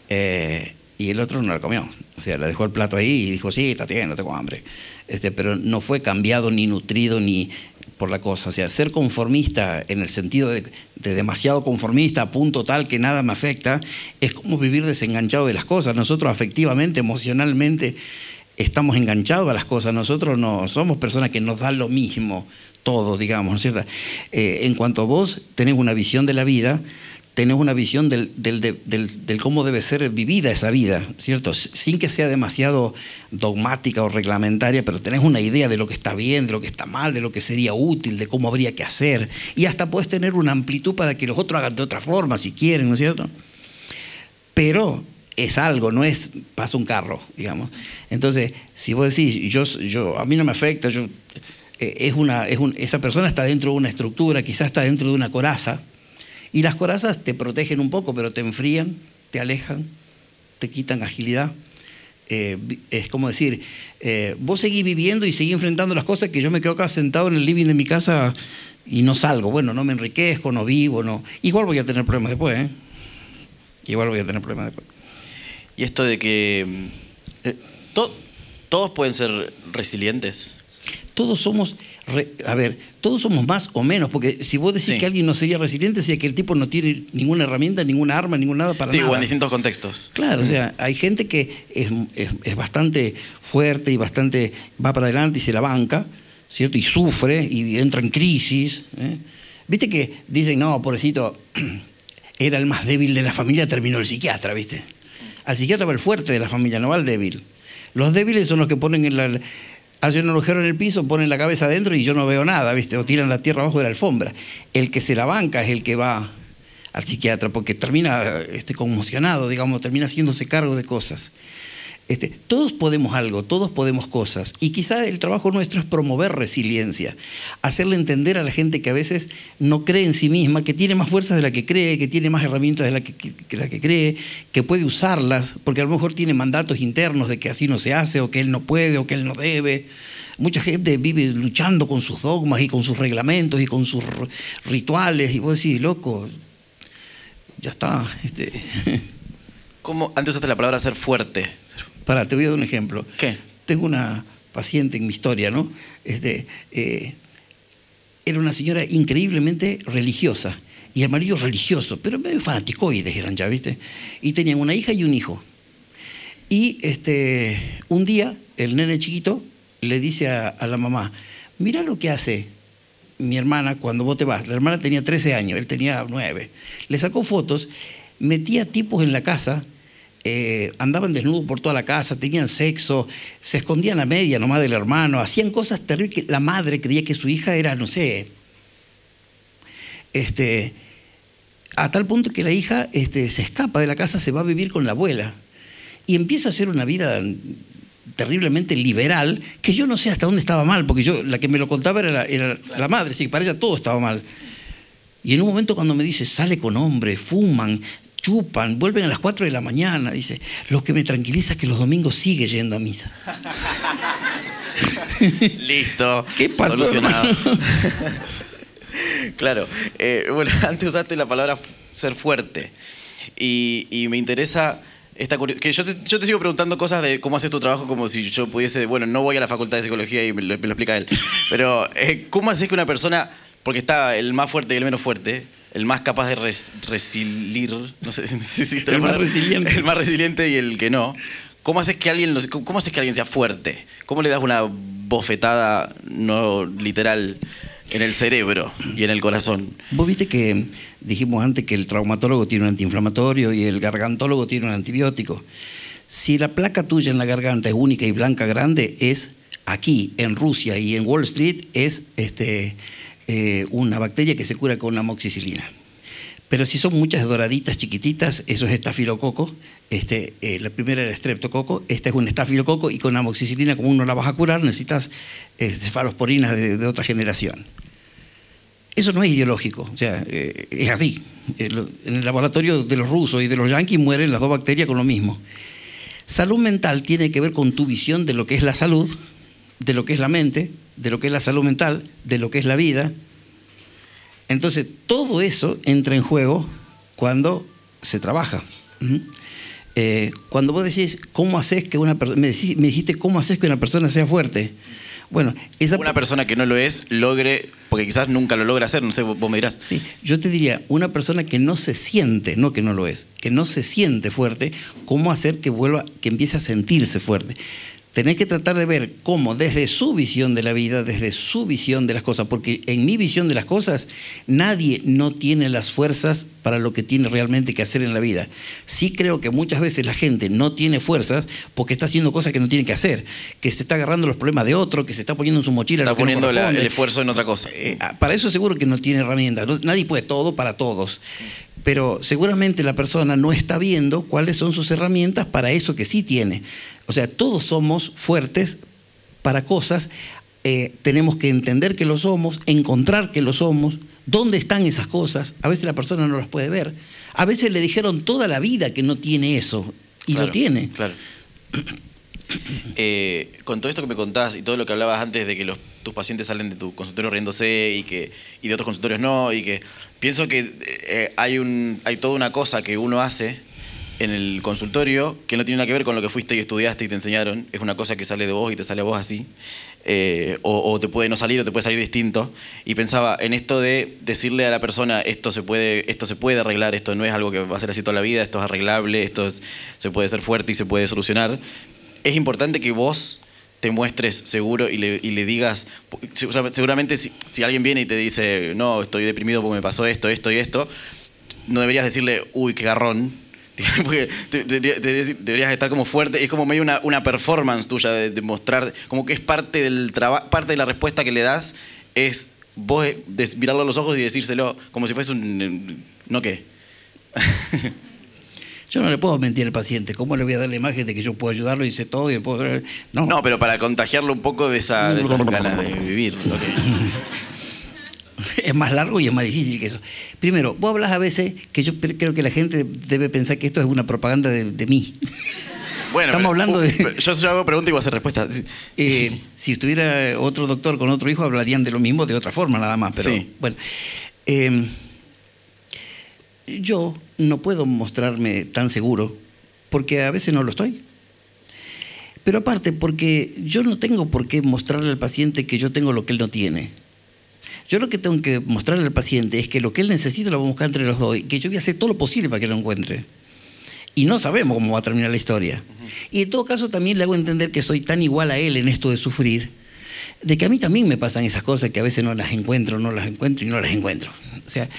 Eh, y el otro no la comió. O sea, le dejó el plato ahí y dijo, sí, está bien, no tengo hambre. Este, pero no fue cambiado ni nutrido ni por la cosa. O sea, ser conformista en el sentido de, demasiado conformista a punto tal que nada me afecta, es como vivir desenganchado de las cosas. Nosotros afectivamente, emocionalmente, estamos enganchados a las cosas. Nosotros no somos personas que nos dan lo mismo todo, digamos, ¿no es cierto? Eh, en cuanto a vos tenés una visión de la vida, tenés una visión del, cómo debe ser vivida esa vida, ¿cierto? Sin que sea demasiado dogmática o reglamentaria, pero tenés una idea de lo que está bien, de lo que está mal, de lo que sería útil, de cómo habría que hacer. Y hasta puedes tener una amplitud para que los otros hagan de otra forma, si quieren, ¿no es cierto? Pero es algo, no es pasa un carro, digamos. Entonces, si vos decís, yo, a mí no me afecta, yo, eh, es una, es esa persona está dentro de una estructura, quizás está dentro de una coraza, y las corazas te protegen un poco, pero te enfrían, te alejan, te quitan agilidad. Eh, es como decir, eh, vos seguís viviendo y seguís enfrentando las cosas que yo me quedo acá sentado en el living de mi casa y no salgo. Bueno, no me enriquezco, no vivo, no. Igual voy a tener problemas después, ¿eh? Igual voy a tener problemas después. Y esto de que eh, todos pueden ser resilientes. Todos somos a ver, todos somos más o menos, porque si vos decís que alguien no sería resiliente, sería que el tipo no tiene ninguna herramienta, ninguna arma, ningún nada para sí, nada. Sí, o en distintos contextos. Claro, o sea, hay gente que es, bastante fuerte y bastante va para adelante y se la banca, ¿cierto? Y sufre y entra en crisis. ¿eh? Viste que dicen, no, pobrecito, era el más débil de la familia, terminó el psiquiatra, ¿viste? Al psiquiatra va el fuerte de la familia, no va el débil. Los débiles son los que ponen en la, hacen un agujero en el piso, ponen la cabeza adentro y yo no veo nada, ¿viste? O tiran la tierra abajo de la alfombra. El que se la banca es el que va al psiquiatra porque termina este, conmocionado, digamos, termina haciéndose cargo de cosas. Este, todos podemos algo, todos podemos cosas. Y quizá el trabajo nuestro es promover resiliencia, hacerle entender a la gente que a veces no cree en sí misma, que tiene más fuerzas de la que cree, que tiene más herramientas de la que, la que cree, que puede usarlas, porque a lo mejor tiene mandatos internos de que así no se hace, o que él no puede, o que él no debe. Mucha gente vive luchando con sus dogmas y con sus reglamentos y con sus rituales, y vos decís, loco, ya está. Este. ¿Cómo? Antes usaste la palabra ser fuerte. Para, te voy a dar un ejemplo. ¿Qué? Tengo una paciente en mi historia, ¿no? Este, eh, era una señora increíblemente religiosa y el marido religioso, pero medio fanaticoides eran ya, ¿viste? Y tenían una hija y un hijo. Y este, un día el nene chiquito le dice a, a, la mamá, mira lo que hace mi hermana cuando vos te vas. La hermana tenía 13 años, él tenía 9. Le sacó fotos, metía tipos en la casa eh, andaban desnudos por toda la casa, tenían sexo, se escondían a media nomás del hermano, hacían cosas terribles que la madre creía que su hija era, no sé, este, a tal punto que la hija este, se escapa de la casa, se va a vivir con la abuela y empieza a hacer una vida terriblemente liberal, que yo no sé hasta dónde estaba mal, porque yo la que me lo contaba era la, madre, sí, para ella todo estaba mal. Y en un momento cuando me dice, sale con hombres, fuman, chupan, vuelven a las 4 de la mañana. Dice, lo que me tranquiliza es que los domingos sigue yendo a misa. Listo. ¿Qué pasó? Solucionado. claro. Eh, bueno, antes usaste la palabra ser fuerte. Y, me interesa esta que yo te, yo te, sigo preguntando cosas de cómo haces tu trabajo como si yo pudiese, bueno, no voy a la facultad de psicología y me lo, explica él, pero eh, ¿cómo haces que una persona, porque está el más fuerte y el menos fuerte, el más capaz de resilir, no sé si el más resiliente. El más resiliente y el que no. ¿Cómo haces que alguien, cómo haces que alguien sea fuerte? ¿Cómo le das una bofetada no literal en el cerebro y en el corazón? Vos viste que dijimos antes que el traumatólogo tiene un antiinflamatorio y el gargantólogo tiene un antibiótico. Si la placa tuya en la garganta es única y blanca grande, es aquí, en Rusia y en Wall Street, es este, eh, una bacteria que se cura con amoxicilina. Pero si son muchas doraditas chiquititas, eso es estafilococo. Este, eh, la primera era estreptococo, esta es un estafilococo y con amoxicilina, como uno la vas a curar, necesitas eh, cefalosporinas de, otra generación. Eso no es ideológico, o sea, es así. En el laboratorio de los rusos y de los yanquis mueren las dos bacterias con lo mismo. Salud mental tiene que ver con tu visión de lo que es la salud, de lo que es la mente, de lo que es la salud mental, de lo que es la vida. Entonces, todo eso entra en juego cuando se trabaja. Eh, cuando vos decís, ¿cómo haces que una persona, me, dijiste, ¿cómo haces que una persona sea fuerte? Bueno, esa una persona que no lo es logre, porque quizás nunca lo logra hacer, no sé, vos me dirás. Sí, yo te diría, una persona que no se siente, no que no lo es, que no se siente fuerte, ¿cómo hacer que vuelva, que empiece a sentirse fuerte? Tenés que tratar de ver cómo desde su visión de la vida, desde su visión de las cosas, porque en mi visión de las cosas, nadie no tiene las fuerzas para lo que tiene realmente que hacer en la vida. Sí creo que muchas veces la gente no tiene fuerzas porque está haciendo cosas que no tiene que hacer, que se está agarrando los problemas de otro, que se está poniendo en su mochila. Está no poniendo la- el esfuerzo en otra cosa. Eh, para eso seguro que no tiene herramientas. Nadie puede todo para todos. Pero seguramente la persona no está viendo cuáles son sus herramientas para eso que sí tiene. O sea, todos somos fuertes para cosas. eh, tenemos que entender que lo somos, encontrar que lo somos, dónde están esas cosas. A veces la persona no las puede ver. A veces le dijeron toda la vida que no tiene eso y Claro, lo tiene. Claro. Eh, con todo esto que me contás y todo lo que hablabas antes de que tus pacientes salen de tu consultorio riéndose y que y de otros consultorios no y que pienso que eh, hay un hay toda una cosa que uno hace en el consultorio que no tiene nada que ver con lo que fuiste y estudiaste y te enseñaron. Es una cosa que sale de vos y te sale a vos así. Eh, o, o te puede no salir o te puede salir distinto. Y pensaba en esto de decirle a la persona esto se puede esto se puede arreglar esto no es algo que va a ser así toda la vida esto es arreglable esto es- se puede ser fuerte y se puede solucionar es importante que vos te muestres seguro y le, digas, segura- seguramente si, alguien viene y te dice, no, estoy deprimido porque me pasó esto, esto y esto, no deberías decirle, uy, qué garrón. Deberías estar como fuerte, es como medio una, una performance tuya de, mostrar, como que es parte del trabajo, parte de la respuesta que le das es vos eh, mirarlo a los ojos y decírselo como si fuese un, no qué. Yo no le puedo mentir al paciente. ¿Cómo le voy a dar la imagen de que yo puedo ayudarlo y sé todo y le puedo... No, No, pero para contagiarlo un poco de, esa, de esas ganas de vivir. es más largo y es más difícil que eso. Primero, vos hablas a veces que yo creo que la gente debe pensar que esto es una propaganda de, de mí. Bueno, Estamos pero- hablando de- pero Yo, yo hago pregunta y vos haces respuesta. Sí. Eh, si estuviera otro doctor con otro hijo, hablarían de lo mismo de otra forma nada más. Pero Sí. bueno, Eh, yo no puedo mostrarme tan seguro porque a veces no lo estoy. Pero aparte, porque yo no tengo por qué mostrarle al paciente que yo tengo lo que él no tiene. Yo lo que tengo que mostrarle al paciente es que lo que él necesita lo vamos a buscar entre los dos y que yo voy a hacer todo lo posible para que lo encuentre. Y no sabemos cómo va a terminar la historia. Y en todo caso también le hago entender que soy tan igual a él en esto de sufrir, de que a mí también me pasan esas cosas que a veces no las encuentro, no las encuentro y no las encuentro. O sea,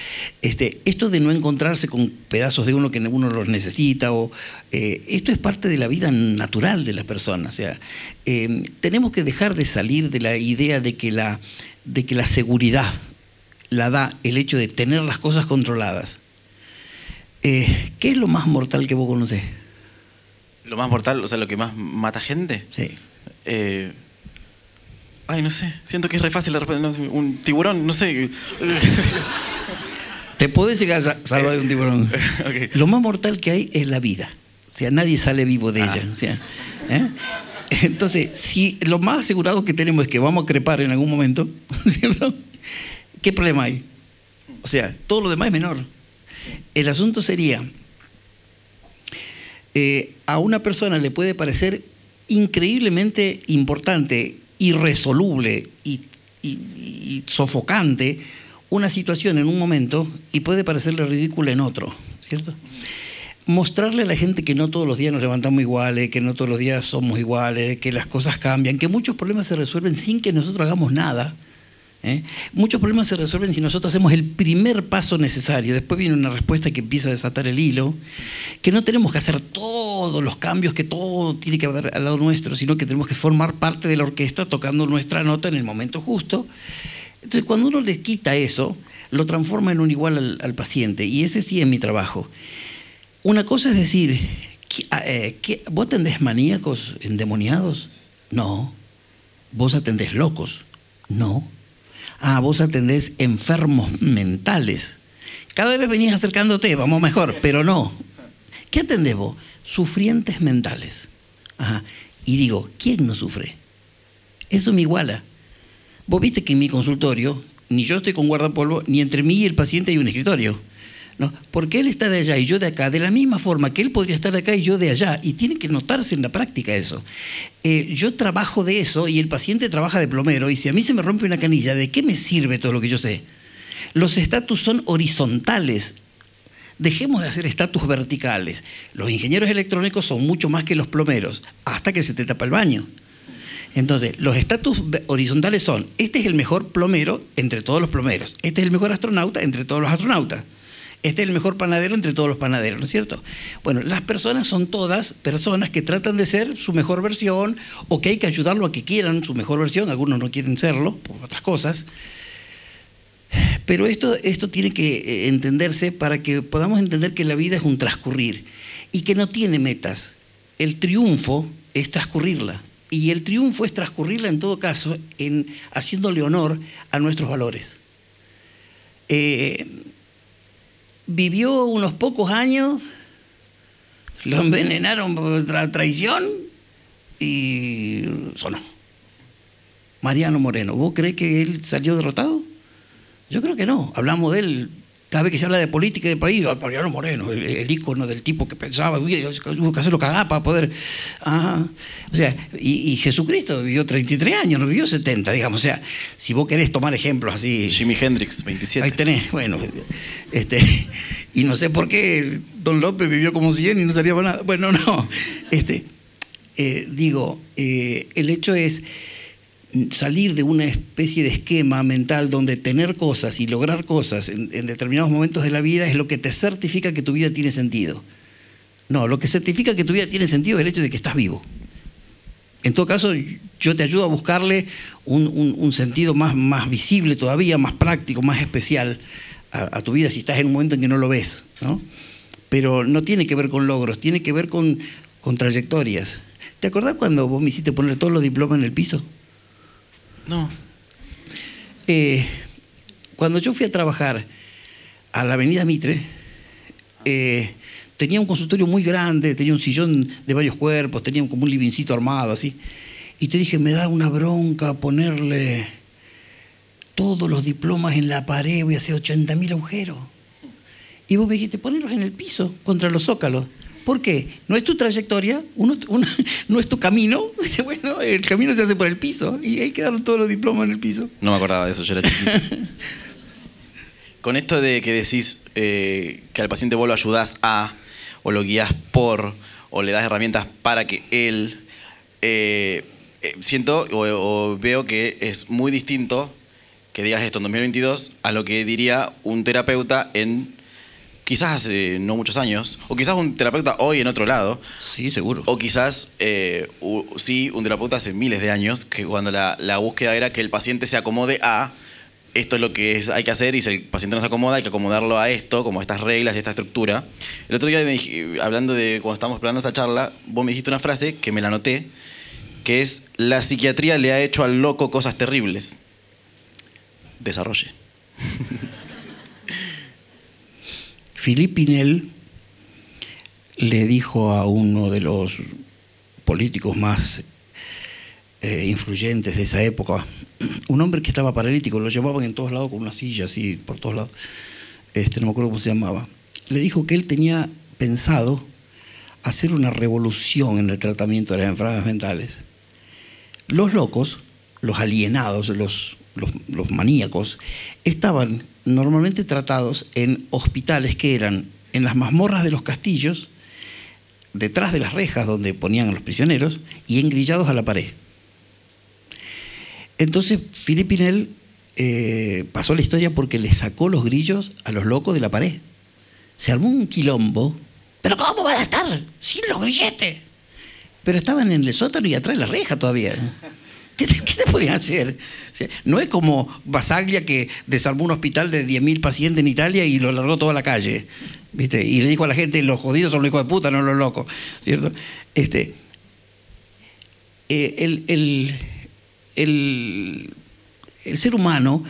este, esto de no encontrarse con pedazos de uno que uno los necesita, o, eh, esto es parte de la vida natural de las personas. O sea, eh, tenemos que dejar de salir de la idea de que la, de que la seguridad la da el hecho de tener las cosas controladas. Eh, ¿Qué es lo más mortal que vos conocés? Lo más mortal, o sea, lo que más mata gente. Sí. Ay, no sé. Siento que es re fácil de no sé, un tiburón, no sé. Te podés llegar a salvar de un tiburón. Lo más mortal que hay es la vida. O sea, nadie sale vivo de Ah. ella. O sea, ¿eh? Entonces, si lo más asegurado que tenemos es que vamos a crepar en algún momento, ¿cierto? ¿Qué problema hay? O sea, todo lo demás es menor. El asunto sería, eh, a una persona le puede parecer increíblemente importante, irresoluble y, sofocante una situación en un momento y puede parecerle ridícula en otro, ¿cierto? Mostrarle a la gente que no todos los días nos levantamos iguales, que no todos los días somos iguales, que las cosas cambian, que muchos problemas se resuelven sin que nosotros hagamos nada. ¿Eh? Muchos problemas se resuelven si nosotros hacemos el primer paso necesario. Después viene una respuesta que empieza a desatar el hilo. Que no tenemos que hacer todos los cambios, que todo tiene que haber al lado nuestro, sino que tenemos que formar parte de la orquesta tocando nuestra nota en el momento justo. Entonces, cuando uno le quita eso, lo transforma en un igual al, paciente. Y ese sí es mi trabajo. Una cosa es decir, ¿qué- ah, eh, qué- ¿vos atendés maníacos endemoniados? No. ¿Vos atendés locos? No. Ah, vos atendés enfermos mentales. Cada vez venís acercándote, vamos mejor, pero no. ¿Qué atendés vos? Sufrientes mentales. Ajá. Y digo, ¿quién no sufre? Eso me iguala. Vos viste que en mi consultorio, ni yo estoy con guardapolvo, ni entre mí y el paciente hay un escritorio. ¿No? Porque él está de allá y yo de acá, de la misma forma que él podría estar de acá y yo de allá. Y tiene que notarse en la práctica eso. Eh, yo trabajo de eso y el paciente trabaja de plomero. Y si a mí se me rompe una canilla, ¿de qué me sirve todo lo que yo sé? Los estatus son horizontales. Dejemos de hacer estatus verticales. Los ingenieros electrónicos son mucho más que los plomeros, hasta que se te tapa el baño. Entonces, los estatus horizontales son, este es el mejor plomero entre todos los plomeros, este es el mejor astronauta entre todos los astronautas, este es el mejor panadero entre todos los panaderos, ¿no es cierto? Bueno, las personas son todas personas que tratan de ser su mejor versión o que hay que ayudarlo a que quieran su mejor versión, algunos no quieren serlo por otras cosas. Pero esto, esto tiene que eh, entenderse para que podamos entender que la vida es un transcurrir y que no tiene metas. El triunfo es transcurrirla. Y el triunfo es transcurrirla en todo caso en haciéndole honor a nuestros valores. Eh, vivió unos pocos años, lo envenenaron por traición y sonó. Mariano Moreno, ¿vos crees que él salió derrotado? Yo creo que no. Hablamos de él cada vez que se habla de política y de país, Mariano Moreno, el, el, ícono del tipo que pensaba, hubo que hacerlo cagar para poder. Ah, o sea, y, y, Jesucristo vivió 33 años, no vivió 70, digamos. O sea, si vos querés tomar ejemplos así. Jimi Hendrix, 27. Ahí tenés, bueno. Este, y no sé por qué Don López vivió como 100 y no salía para nada. Bueno, no. Este, eh, digo, eh, el hecho es salir de una especie de esquema mental donde tener cosas y lograr cosas en, determinados momentos de la vida es lo que te certifica que tu vida tiene sentido. No, lo que certifica que tu vida tiene sentido es el hecho de que estás vivo. En todo caso, yo te ayudo a buscarle un, sentido más, visible todavía, más práctico, más especial a, a, tu vida si estás en un momento en que no lo ves. ¿no? Pero no tiene que ver con logros, tiene que ver con, con trayectorias. ¿Te acordás cuando vos me hiciste poner todos los diplomas en el piso? No. Eh, cuando yo fui a trabajar a la avenida Mitre, eh, tenía un consultorio muy grande, tenía un sillón de varios cuerpos, tenía como un livincito armado así. Y te dije, me da una bronca ponerle todos los diplomas en la pared, voy a hacer 80 mil agujeros. Y vos me dijiste, ponerlos en el piso, contra los zócalos. ¿Por qué? No es tu trayectoria, uno, uno, no es tu camino. Bueno, el camino se hace por el piso y ahí quedaron todos los diplomas en el piso. No me acordaba de eso, yo era chiquito. Con esto de que decís eh, que al paciente vos lo ayudás a, o lo guías por, o le das herramientas para que él, eh, eh, siento o, o veo que es muy distinto que digas esto en 2022 a lo que diría un terapeuta en quizás hace no muchos años, o quizás un terapeuta hoy en otro lado. Sí, seguro. O quizás, eh, u, sí, un terapeuta hace miles de años, que cuando la, la, búsqueda era que el paciente se acomode a esto es lo que es, hay que hacer, y si el paciente no se acomoda, hay que acomodarlo a esto, como a estas reglas y esta estructura. El otro día, me, hablando de cuando estábamos esperando esta charla, vos me dijiste una frase que me la anoté, que es, la psiquiatría le ha hecho al loco cosas terribles. Desarrolle. Philippe Pinel le dijo a uno de los políticos más eh, influyentes de esa época, un hombre que estaba paralítico, lo llevaban en todos lados con una silla así, por todos lados, este, no me acuerdo cómo se llamaba, le dijo que él tenía pensado hacer una revolución en el tratamiento de las enfermedades mentales. Los locos, los alienados, los, los, maníacos, estaban normalmente tratados en hospitales que eran en las mazmorras de los castillos, detrás de las rejas donde ponían a los prisioneros y engrillados a la pared. Entonces, Philippe Pinel eh, pasó la historia porque le sacó los grillos a los locos de la pared. Se armó un quilombo. ¿Pero cómo van a estar sin los grilletes? Pero estaban en el sótano y atrás de la reja todavía. ¿Qué te, ¿Qué te, podían hacer? No es como Basaglia que desarmó un hospital de 10.000 pacientes en Italia y lo largó toda la calle. ¿viste? Y le dijo a la gente, los jodidos son los hijos de puta, no los locos. ¿cierto? Este, eh, el, el, el, el ser humano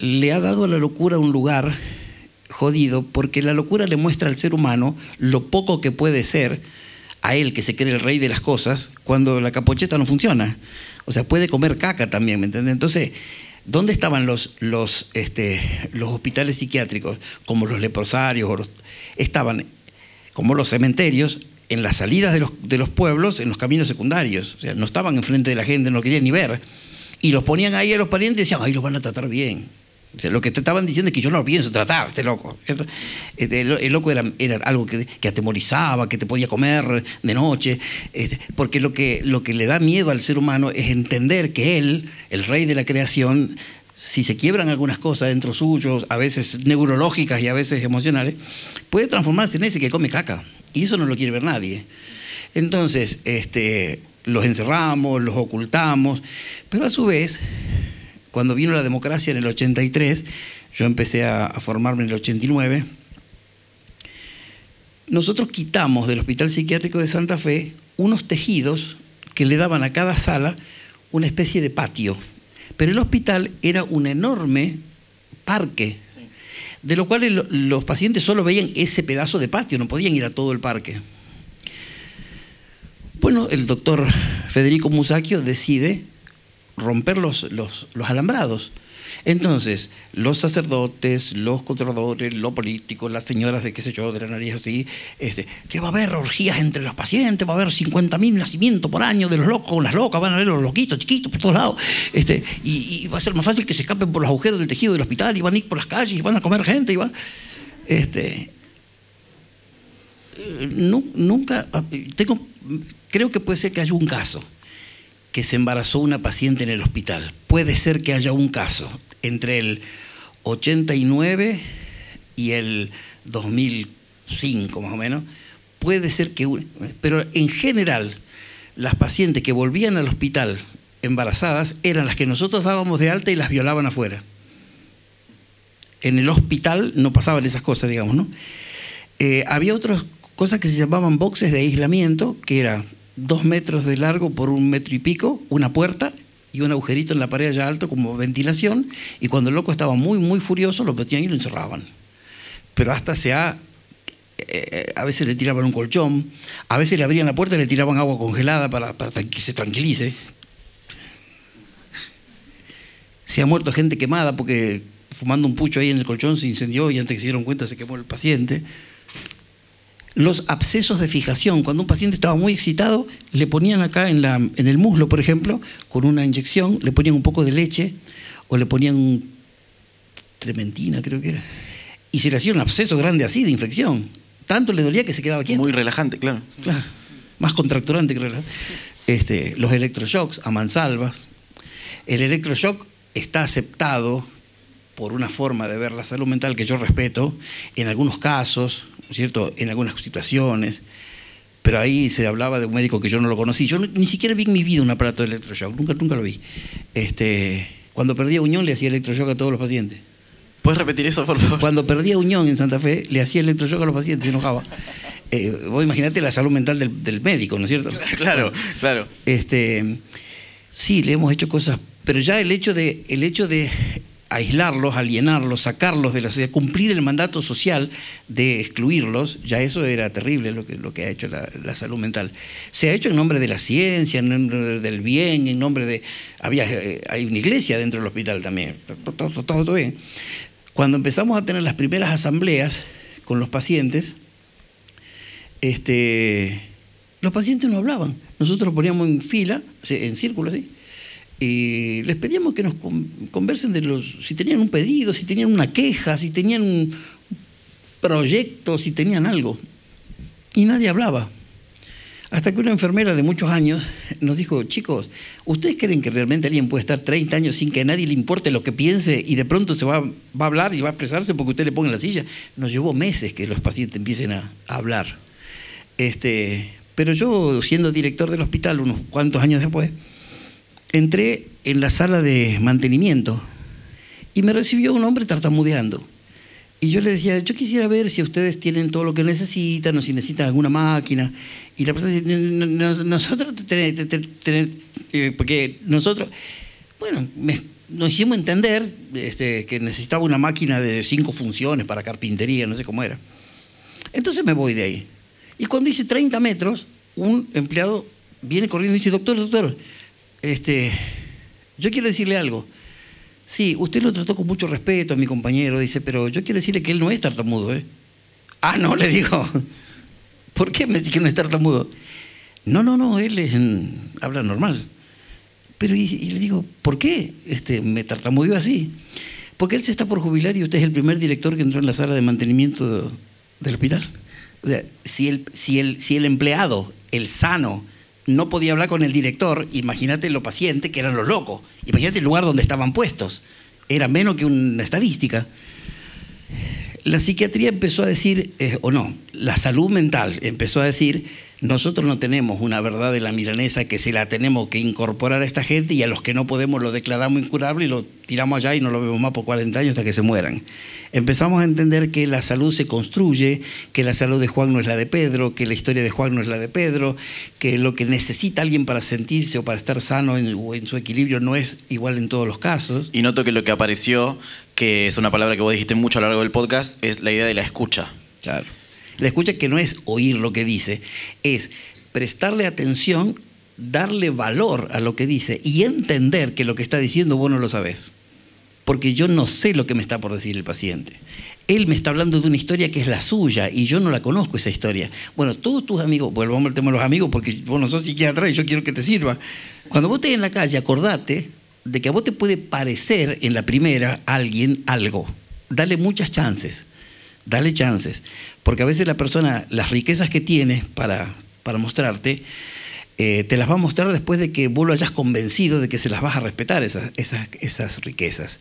le ha dado a la locura un lugar jodido porque la locura le muestra al ser humano lo poco que puede ser a él que se cree el rey de las cosas cuando la capocheta no funciona. O sea, puede comer caca también, ¿me entiendes? Entonces, ¿dónde estaban los, los, este, los hospitales psiquiátricos, como los leprosarios? Los, estaban, como los cementerios, en las salidas de los, de los pueblos, en los caminos secundarios. O sea, no estaban enfrente de la gente, no querían ni ver. Y los ponían ahí a los parientes y decían, ahí los van a tratar bien. Lo que te estaban diciendo es que yo no lo pienso tratar, este loco. El, loco era, era algo que, atemorizaba, que te podía comer de noche, este, porque lo que, lo que le da miedo al ser humano es entender que él, el rey de la creación, si se quiebran algunas cosas dentro suyo, a veces neurológicas y a veces emocionales, puede transformarse en ese que come caca. Y eso no lo quiere ver nadie. Entonces, este, los encerramos, los ocultamos, pero a su vez cuando vino la democracia en el 83, yo empecé a, formarme en el 89, nosotros quitamos del Hospital Psiquiátrico de Santa Fe unos tejidos que le daban a cada sala una especie de patio. Pero el hospital era un enorme parque, de lo cual los pacientes solo veían ese pedazo de patio, no podían ir a todo el parque. Bueno, el doctor Federico Musacchio decide romper los, los, alambrados. Entonces, los sacerdotes, los controladores, los políticos, las señoras de qué sé yo, de la nariz así, este, que va a haber orgías entre los pacientes, va a haber 50.000 nacimientos por año de los locos, las locas, van a ver los loquitos, chiquitos, por todos lados, este, y, va a ser más fácil que se escapen por los agujeros del tejido del hospital y van a ir por las calles y van a comer gente y van... Este, eh, nunca, tengo, creo que puede ser que haya un caso que se embarazó una paciente en el hospital. Puede ser que haya un caso entre el 89 y el 2005 más o menos. Puede ser que... Pero en general, las pacientes que volvían al hospital embarazadas eran las que nosotros dábamos de alta y las violaban afuera. En el hospital no pasaban esas cosas, digamos, ¿no? Eh, había otras cosas que se llamaban boxes de aislamiento, que era dos metros de largo por un metro y pico, una puerta y un agujerito en la pared allá alto como ventilación, y cuando el loco estaba muy, muy furioso, lo metían y lo encerraban. Pero hasta se ha... Eh, a veces le tiraban un colchón, a veces le abrían la puerta y le tiraban agua congelada para, para que se tranquilice. Se ha muerto gente quemada porque fumando un pucho ahí en el colchón se incendió y antes que se dieron cuenta se quemó el paciente los abscesos de fijación. Cuando un paciente estaba muy excitado, le ponían acá en, la, en el muslo, por ejemplo, con una inyección, le ponían un poco de leche o le ponían trementina, creo que era, y se le hacía un absceso grande así de infección. Tanto le dolía que se quedaba quieto. Muy relajante, claro. Claro, más contracturante que relajante. Este, los electroshocks a mansalvas. El electroshock está aceptado por una forma de ver la salud mental que yo respeto, en algunos casos, cierto?, en algunas situaciones, pero ahí se hablaba de un médico que yo no lo conocí. Yo ni siquiera vi en mi vida un aparato de electroshock, nunca, nunca lo vi. Este, cuando perdía Unión le hacía electroshock a todos los pacientes. ¿Puedes repetir eso, por favor? Cuando perdía Unión en Santa Fe, le hacía electroshock a los pacientes, se enojaba. Eh, vos imaginate la salud mental del, del, médico, ¿no es cierto? Claro, claro. Este, sí, le hemos hecho cosas, pero ya el hecho de, el hecho de aislarlos, alienarlos, sacarlos de la sociedad, cumplir el mandato social de excluirlos, ya eso era terrible lo que, lo que ha hecho la, salud mental. Se ha hecho en nombre de la ciencia, en nombre del bien, en nombre de... Había, eh, hay una iglesia dentro del hospital también, todo, todo, bien. Cuando empezamos a tener las primeras asambleas con los pacientes, este, los pacientes no hablaban. Nosotros poníamos en fila, en círculo así, y les pedíamos que nos conversen de los, si tenían un pedido, si tenían una queja, si tenían un proyecto, si tenían algo. Y nadie hablaba. Hasta que una enfermera de muchos años nos dijo, chicos, ¿ustedes creen que realmente alguien puede estar 30 años sin que a nadie le importe lo que piense y de pronto se va, va a hablar y va a expresarse porque usted le ponga en la silla? Nos llevó meses que los pacientes empiecen a, a hablar. Este, pero yo, siendo director del hospital unos cuantos años después, entré en la sala de mantenimiento y me recibió un hombre tartamudeando. Y yo le decía, yo quisiera ver si ustedes tienen todo lo que necesitan o si necesitan alguna máquina. Y la persona decía, nosotros, eh, porque nosotros, bueno, nos hicimos entender este, que necesitaba una máquina de cinco funciones para carpintería, no sé cómo era. Entonces me voy de ahí. Y cuando hice 30 metros, un empleado viene corriendo y dice, doctor, doctor, este, yo quiero decirle algo. Sí, usted lo trató con mucho respeto mi compañero, dice, pero yo quiero decirle que él no es tartamudo. ¿eh? Ah, no, le digo. ¿Por qué me dice que no es tartamudo? No, no, no, él habla normal. Pero y, le digo, ¿por qué este, me tartamudeó así? Porque él se está por jubilar y usted es el primer director que entró en la sala de mantenimiento del hospital. O sea, si el, si el, si el empleado, el sano, no podía hablar con el director, imagínate los pacientes que eran los locos, imagínate el lugar donde estaban puestos, era menos que una estadística. La psiquiatría empezó a decir, eh, o no, la salud mental empezó a decir, nosotros no tenemos una verdad de la milanesa que se la tenemos que incorporar a esta gente y a los que no podemos lo declaramos incurable y lo tiramos allá y no lo vemos más por 40 años hasta que se mueran. Empezamos a entender que la salud se construye, que la salud de Juan no es la de Pedro, que la historia de Juan no es la de Pedro, que lo que necesita alguien para sentirse o para estar sano en, o en su equilibrio no es igual en todos los casos. Y noto que lo que apareció, que es una palabra que vos dijiste mucho a lo largo del podcast, es la idea de la escucha. Claro. La escucha que no es oír lo que dice, es prestarle atención, darle valor a lo que dice y entender que lo que está diciendo vos no lo sabés. Porque yo no sé lo que me está por decir el paciente. Él me está hablando de una historia que es la suya y yo no la conozco esa historia. Bueno, todos tus amigos, volvamos al tema de los amigos porque vos no sos psiquiatra y yo quiero que te sirva. Cuando vos estés en la calle, acordate de que a vos te puede parecer en la primera alguien algo. Dale muchas chances, dale chances. Porque a veces la persona, las riquezas que tiene para, para mostrarte, eh, te las va a mostrar después de que vos lo hayas convencido de que se las vas a respetar esas, esas, esas riquezas.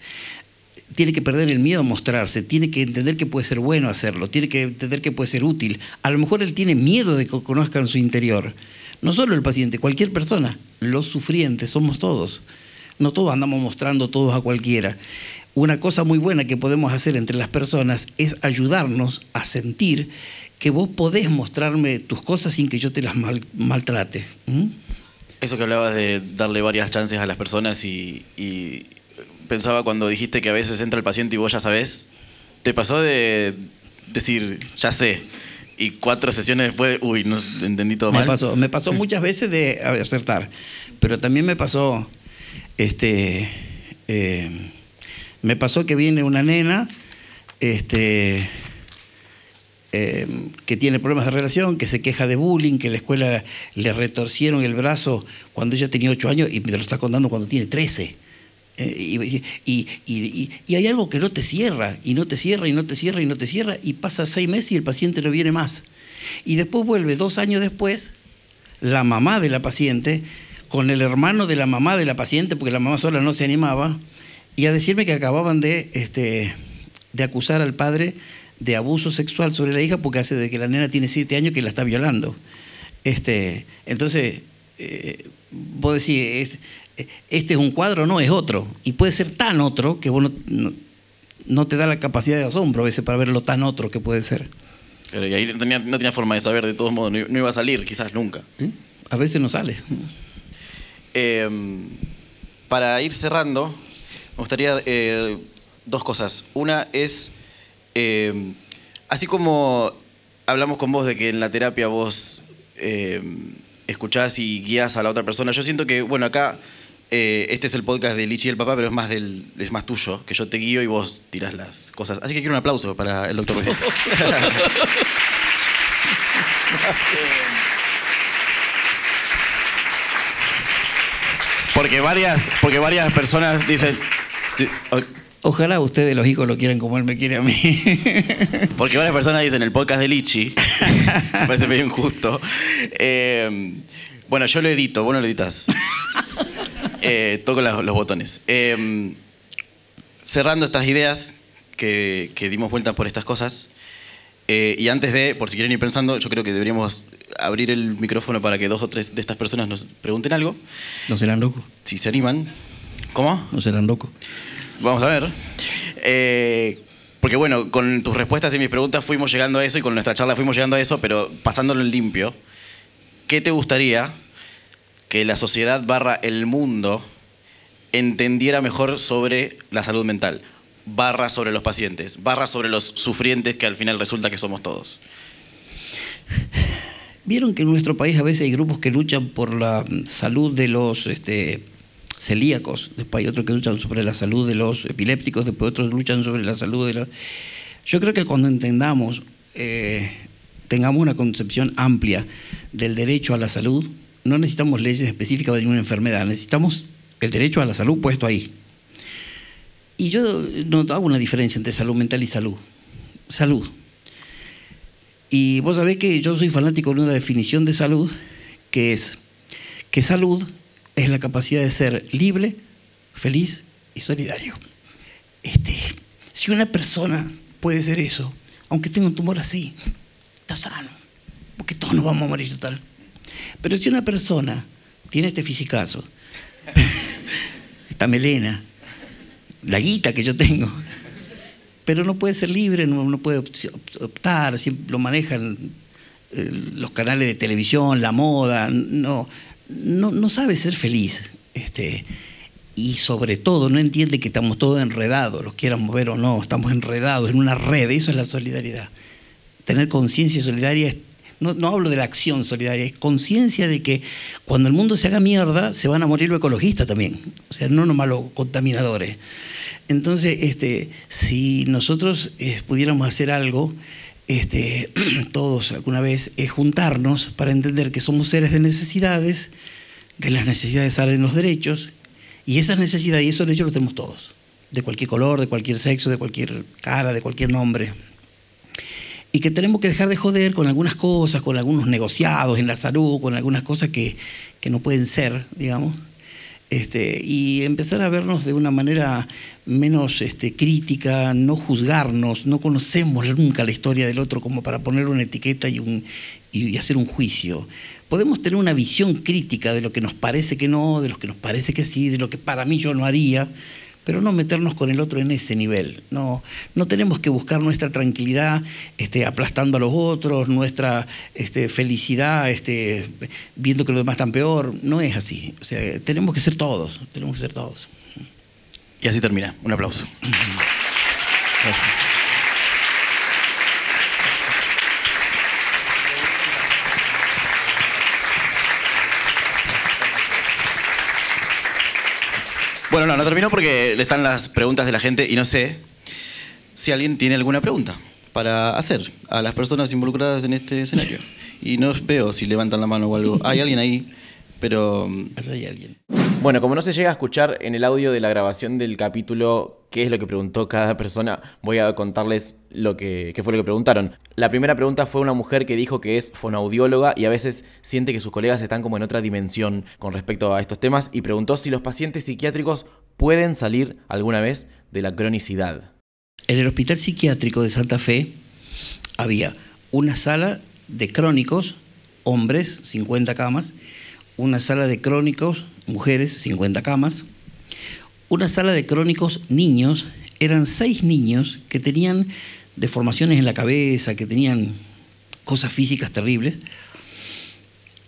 Tiene que perder el miedo a mostrarse, tiene que entender que puede ser bueno hacerlo, tiene que entender que puede ser útil. A lo mejor él tiene miedo de que conozcan su interior. No solo el paciente, cualquier persona. Los sufrientes somos todos. No todos andamos mostrando todos a cualquiera. Una cosa muy buena que podemos hacer entre las personas es ayudarnos a sentir que vos podés mostrarme tus cosas sin que yo te las mal, maltrate. ¿Mm? Eso que hablabas de darle varias chances a las personas y, y, pensaba cuando dijiste que a veces entra el paciente y vos ya sabés, ¿te pasó de decir, ya sé? Y cuatro sesiones después, uy, no entendí todo me mal. Pasó, me pasó muchas veces de acertar, pero también me pasó, este, eh, me pasó que viene una nena, este, eh, que tiene problemas de relación, que se queja de bullying, que en la escuela le retorcieron el brazo cuando ella tenía 8 años y me lo está contando cuando tiene 13. Eh, y, y, hay algo que no te cierra, y no te cierra, y no te cierra, y no te cierra, y pasa seis meses y el paciente no viene más. Y después vuelve dos años después, la mamá de la paciente, con el hermano de la mamá de la paciente, porque la mamá sola no se animaba, y a decirme que acababan de, este, de acusar al padre de abuso sexual sobre la hija porque hace de que la nena tiene siete años que la está violando. Este, entonces, eh, vos decís, es, este es un cuadro, no, es otro. Y puede ser tan otro que vos no, no, no, te da la capacidad de asombro a veces para ver lo tan otro que puede ser. Pero y ahí no tenía, no tenía forma de saber, de todos modos, no, no iba a salir, quizás nunca. ¿Eh? A veces no sale. Eh, para ir cerrando, me gustaría eh, dos cosas. Una es, eh, así como hablamos con vos de que en la terapia vos eh, escuchás y guías a la otra persona, yo siento que, bueno, acá eh, este es el podcast de Lichi y el papá, pero es más, del, es más tuyo, que yo te guío y vos tirás las cosas. Así que quiero un aplauso para el doctor Ruiz. porque, varias, porque varias personas dicen... Ojalá ustedes, los hijos, lo quieran como él me quiere a mí. Porque varias personas dicen el podcast de Lichi. me parece medio injusto. Eh, bueno, yo lo edito, vos no lo editas. Eh, toco los botones. Eh, cerrando estas ideas que, que, dimos vueltas por estas cosas. y antes de, por si quieren ir pensando, yo creo que deberíamos abrir el micrófono para que dos o tres de estas personas nos pregunten algo. ¿No serán locos? Si se animan. ¿Cómo? ¿No serán locos? Vamos a ver. Eh, porque bueno, con tus respuestas y mis preguntas fuimos llegando a eso y con nuestra charla fuimos llegando a eso, pero pasándolo en limpio, ¿qué te gustaría que la sociedad barra el mundo entendiera mejor sobre la salud mental? Barra sobre los pacientes, barra sobre los sufrientes que al final resulta que somos todos. Vieron que en nuestro país a veces hay grupos que luchan por la salud de los... Este, celíacos, después hay otros que luchan sobre la salud de los epilépticos, después otros luchan sobre la salud de los... Yo creo que cuando entendamos, eh, tengamos una concepción amplia del derecho a la salud, no necesitamos leyes específicas de ninguna enfermedad, necesitamos el derecho a la salud puesto ahí. Y yo no hago una diferencia entre salud mental y salud. Salud. Y vos sabés que yo soy fanático de una definición de salud que es que salud es la capacidad de ser libre, feliz y solidario. Este, si una persona puede ser eso, aunque tenga un tumor así, está sano, porque todos nos vamos a morir total. Pero si una persona tiene este fisicazo, esta melena, la guita que yo tengo, pero no puede ser libre, no, puede optar, siempre lo manejan eh, los canales de televisión, la moda, no, no, sabe ser feliz. Este, y sobre todo no entiende que estamos todos enredados, los quieran mover o no, estamos enredados en una red, eso es la solidaridad. Tener conciencia solidaria, no, no, hablo de la acción solidaria, es conciencia de que cuando el mundo se haga mierda, se van a morir los ecologistas también, o sea, no nomás los contaminadores. Entonces, este, si nosotros eh, pudiéramos hacer algo, este, todos alguna vez, es juntarnos para entender que somos seres de necesidades, de las necesidades salen los derechos, y esas necesidades y esos derechos los tenemos todos, de cualquier color, de cualquier sexo, de cualquier cara, de cualquier nombre. Y que tenemos que dejar de joder con algunas cosas, con algunos negociados en la salud, con algunas cosas que, que no pueden ser, digamos. Este, y empezar a vernos de una manera menos este, crítica, no juzgarnos, no conocemos nunca la historia del otro como para poner una etiqueta y, hacer un juicio. Podemos tener una visión crítica de lo que nos parece que no, de lo que nos parece que sí, de lo que para mí yo no haría, pero no meternos con el otro en ese nivel. No, no tenemos que buscar nuestra tranquilidad este, aplastando a los otros, nuestra este, felicidad este, viendo que los demás están peor. No es así. O sea, tenemos que ser todos, tenemos que ser todos. Y así termina. Un aplauso. Bueno, no, no terminó porque están las preguntas de la gente y no sé si alguien tiene alguna pregunta para hacer a las personas involucradas en este escenario. Y no veo si levantan la mano o algo. Hay alguien ahí, pero... Mm, hay alguien. Bueno, como no se llega a escuchar en el audio de la grabación del capítulo qué es lo que preguntó cada persona, voy a contarles lo que, qué fue lo que preguntaron. La primera pregunta fue una mujer que dijo que es fonoaudióloga y a veces siente que sus colegas están como en otra dimensión con respecto a estos temas y preguntó si los pacientes psiquiátricos pueden salir alguna vez de la cronicidad. En el Hospital Psiquiátrico de Santa Fe había una sala de crónicos, hombres, 50 camas, una sala de crónicos, mujeres, 50 camas, una sala de crónicos niños, eran seis niños que tenían deformaciones en la cabeza, que tenían cosas físicas terribles,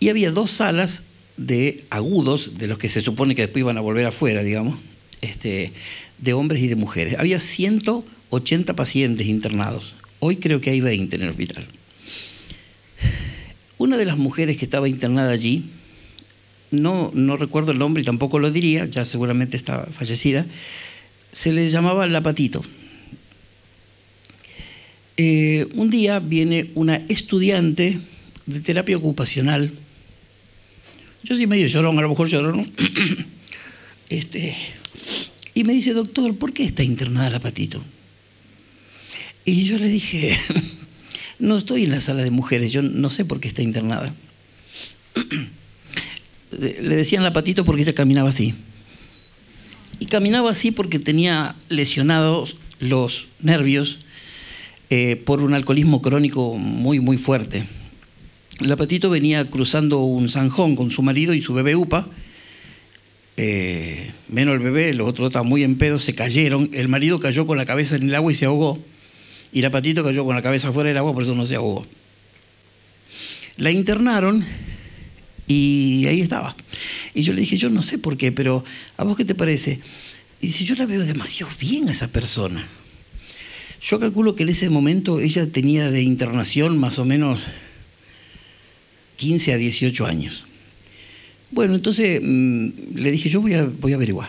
y había dos salas de agudos, de los que se supone que después iban a volver afuera, digamos, este, de hombres y de mujeres. Había 180 pacientes internados. Hoy creo que hay 20 en el hospital. Una de las mujeres que estaba internada allí no, no recuerdo el nombre y tampoco lo diría, ya seguramente está fallecida, se le llamaba Lapatito. Eh, un día viene una estudiante de terapia ocupacional, yo soy medio llorón, a lo mejor llorón, este, y me dice, doctor, ¿por qué está internada Lapatito? Y yo le dije, no estoy en la sala de mujeres, yo no sé por qué está internada. le decían la patito porque ella caminaba así. Y caminaba así porque tenía lesionados los nervios eh, por un alcoholismo crónico muy, muy fuerte. La patito venía cruzando un zanjón con su marido y su bebé Upa. Eh, menos el bebé, los otros estaban muy en pedo, se cayeron. El marido cayó con la cabeza en el agua y se ahogó. Y la patito cayó con la cabeza fuera del agua, por eso no se ahogó. La internaron y ahí estaba. Y yo le dije, yo no sé por qué, pero ¿a vos qué te parece? Y dice, yo la veo demasiado bien a esa persona. Yo calculo que en ese momento ella tenía de internación más o menos 15 a 18 años. Bueno, entonces mm, le dije, yo voy a, voy a averiguar.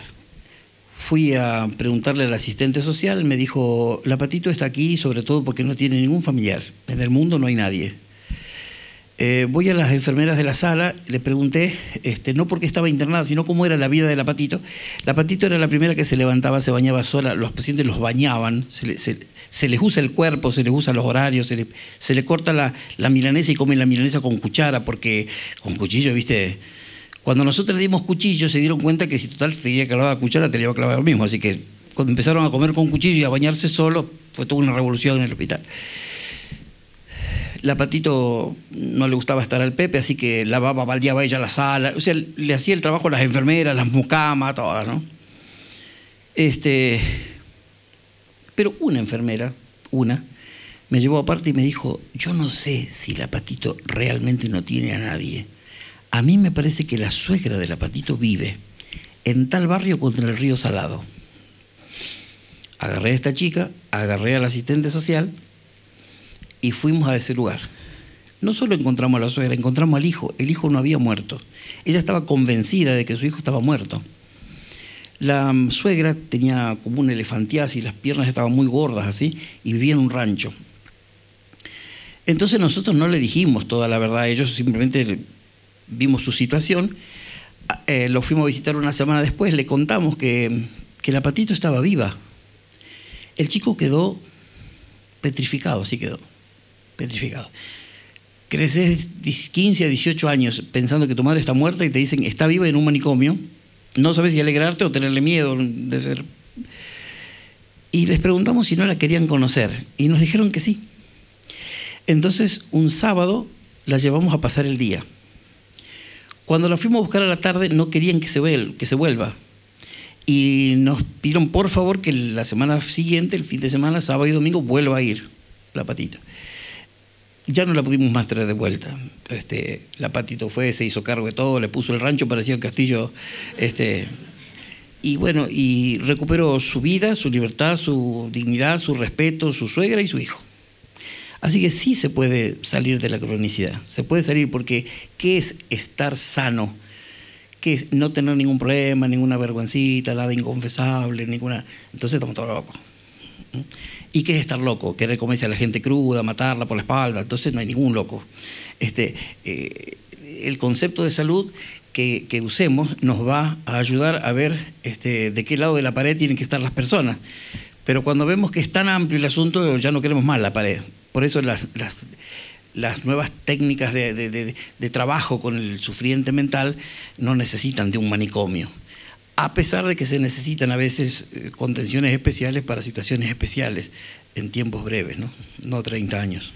Fui a preguntarle al asistente social, me dijo, la patito está aquí sobre todo porque no tiene ningún familiar. En el mundo no hay nadie. Eh, voy a las enfermeras de la sala, le pregunté, este, no porque estaba internada, sino cómo era la vida de la Patito. La Patito era la primera que se levantaba, se bañaba sola, los pacientes los bañaban, se, les usa el cuerpo, se les usa los horarios, se le, corta la, milanesa y comen la milanesa con cuchara, porque con cuchillo, viste, cuando nosotros le dimos cuchillo se dieron cuenta que si total te tenía clavar la cuchara, te le iba a clavar lo mismo, así que cuando empezaron a comer con cuchillo y a bañarse solo, fue toda una revolución en el hospital. La Patito no le gustaba estar al Pepe, así que lavaba, baldeaba ella la sala. O sea, le hacía el trabajo a las enfermeras, las mucamas, todas, ¿no? Este, pero una enfermera, una, me llevó aparte y me dijo, yo no sé si la Patito realmente no tiene a nadie. A mí me parece que la suegra de la Patito vive en tal barrio contra el río Salado. Agarré a esta chica, agarré al asistente social y fuimos a ese lugar. No solo encontramos a la suegra, encontramos al hijo. El hijo no había muerto. Ella estaba convencida de que su hijo estaba muerto. La mm, suegra tenía como un elefantiasis, las piernas estaban muy gordas así, y vivía en un rancho. Entonces nosotros no le dijimos toda la verdad a ellos, simplemente vimos su situación. Eh, lo fuimos a visitar una semana después, le contamos que, que la patito estaba viva. El chico quedó petrificado, sí quedó petrificado. Creces 15 a 18 años pensando que tu madre está muerta y te dicen está viva en un manicomio. No sabes si alegrarte o tenerle miedo, ser. Y les preguntamos si no la querían conocer y nos dijeron que sí. Entonces, un sábado la llevamos a pasar el día. Cuando la fuimos a buscar a la tarde, no querían que se, que se vuelva. Y nos pidieron, por favor, que la semana siguiente, el fin de semana, sábado y domingo, vuelva a ir la patita ya no la pudimos más traer de vuelta. Este, la Patito fue, se hizo cargo de todo, le puso el rancho, parecía un castillo. Este, y bueno, y recuperó su vida, su libertad, su dignidad, su respeto, su suegra y su hijo. Así que sí se puede salir de la cronicidad, se puede salir porque ¿qué es estar sano? ¿Qué es no tener ningún problema, ninguna vergüencita, nada inconfesable, ninguna... Entonces estamos todos locos. ¿Y qué es estar loco? Querer comerse a la gente cruda, matarla por la espalda. Entonces no hay ningún loco. Este, eh, el concepto de salud que, usemos nos va a ayudar a ver este, de qué lado de la pared tienen que estar las personas. Pero cuando vemos que es tan amplio el asunto, ya no queremos más la pared. Por eso las, las, nuevas técnicas de trabajo con el sufriente mental no necesitan de un manicomio a pesar de que se necesitan a veces eh, contenciones especiales para situaciones especiales en tiempos breves, ¿no? no 30 años.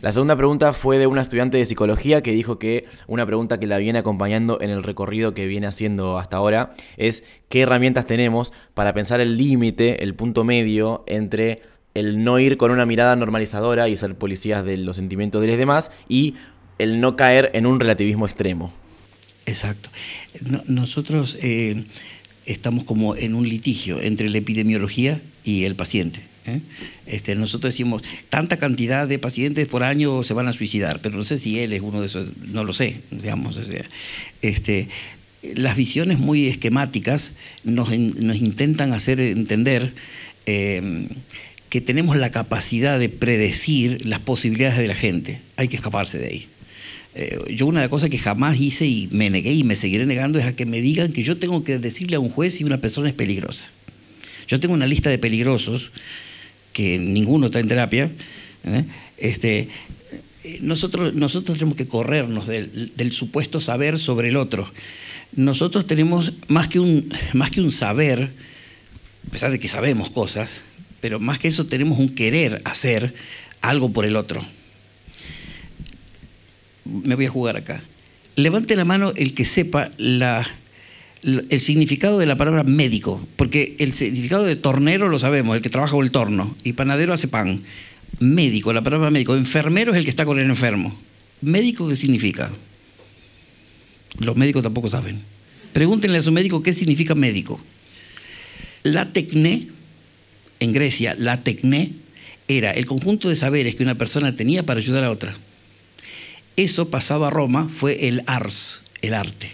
La segunda pregunta fue de una estudiante de psicología que dijo que una pregunta que la viene acompañando en el recorrido que viene haciendo hasta ahora es qué herramientas tenemos para pensar el límite, el punto medio entre el no ir con una mirada normalizadora y ser policías de los sentimientos de los demás y el no caer en un relativismo extremo. Exacto. nosotros eh, estamos como en un litigio entre la epidemiología y el paciente. ¿eh? Este, nosotros decimos, tanta cantidad de pacientes por año se van a suicidar, pero no sé si él es uno de esos, no lo sé, digamos. este, las visiones muy esquemáticas nos, intentan hacer entender em, que tenemos la capacidad de predecir las posibilidades de la gente. Hay que escaparse de ahí. Eh, yo una de las cosas que jamás hice y me negué y me seguiré negando es a que me digan que yo tengo que decirle a un juez si una persona es peligrosa. Yo tengo una lista de peligrosos, que ninguno está en terapia. ¿eh? Este, nosotros, nosotros tenemos que corrernos del, del, supuesto saber sobre el otro. Nosotros tenemos más que, un, más que un saber, a pesar de que sabemos cosas, pero más que eso tenemos un querer hacer algo por el otro me voy a jugar acá. Levante la mano el que sepa la, el significado de la palabra médico, porque el significado de tornero lo sabemos, el que trabaja con el torno, y panadero hace pan. Médico, la palabra médico. Enfermero es el que está con el enfermo. ¿Médico qué significa? Los médicos tampoco saben. Pregúntenle a su médico qué significa médico. La tecné, en Grecia, la tecné era el conjunto de saberes que una persona tenía para ayudar a otra. Eso pasado a Roma fue el ars, el arte,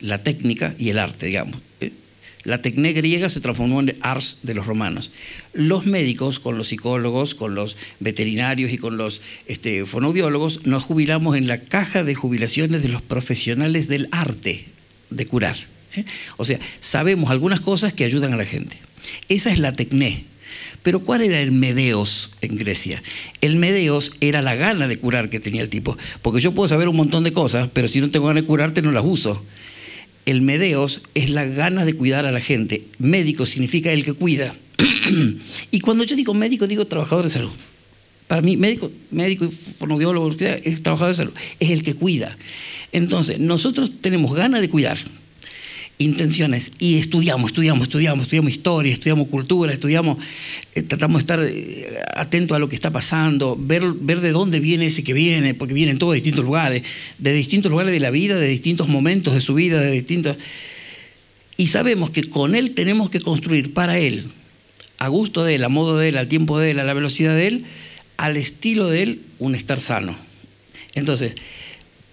la técnica y el arte, digamos. Eh, La tecné griega se transformó en ars de los romanos. Los médicos, con los psicólogos, con los veterinarios y con los este, fonoaudiólogos, nos jubilamos en la caja de jubilaciones de los profesionales del arte de curar. ¿eh? O sea, sabemos algunas cosas que ayudan a la gente. Esa es la tecné. Pero ¿cuál era el medeos en Grecia? El medeos era la gana de curar que tenía el tipo. Porque yo puedo saber un montón de cosas, pero si no tengo ganas de curarte no las uso. El medeos es la gana de cuidar a la gente. Médico significa el que cuida. y cuando yo digo médico, digo trabajador de salud. Para mí, médico, médico fonoaudiólogo es trabajador de salud, es el que cuida. Entonces, nosotros tenemos ganas de cuidar, intenciones. Y estudiamos, estudiamos, estudiamos, estudiamos historia, estudiamos cultura, estudiamos, eh, tratamos de estar eh, atentos a lo que está pasando, ver, ver de dónde viene ese que viene, porque viene en todos distintos lugares, de distintos lugares de la vida, de distintos momentos de su vida, de distintos... Y sabemos que con él tenemos que construir para él, a gusto de él, a modo de él, al tiempo de él, a la velocidad de él, al estilo de él, un estar sano. Entonces,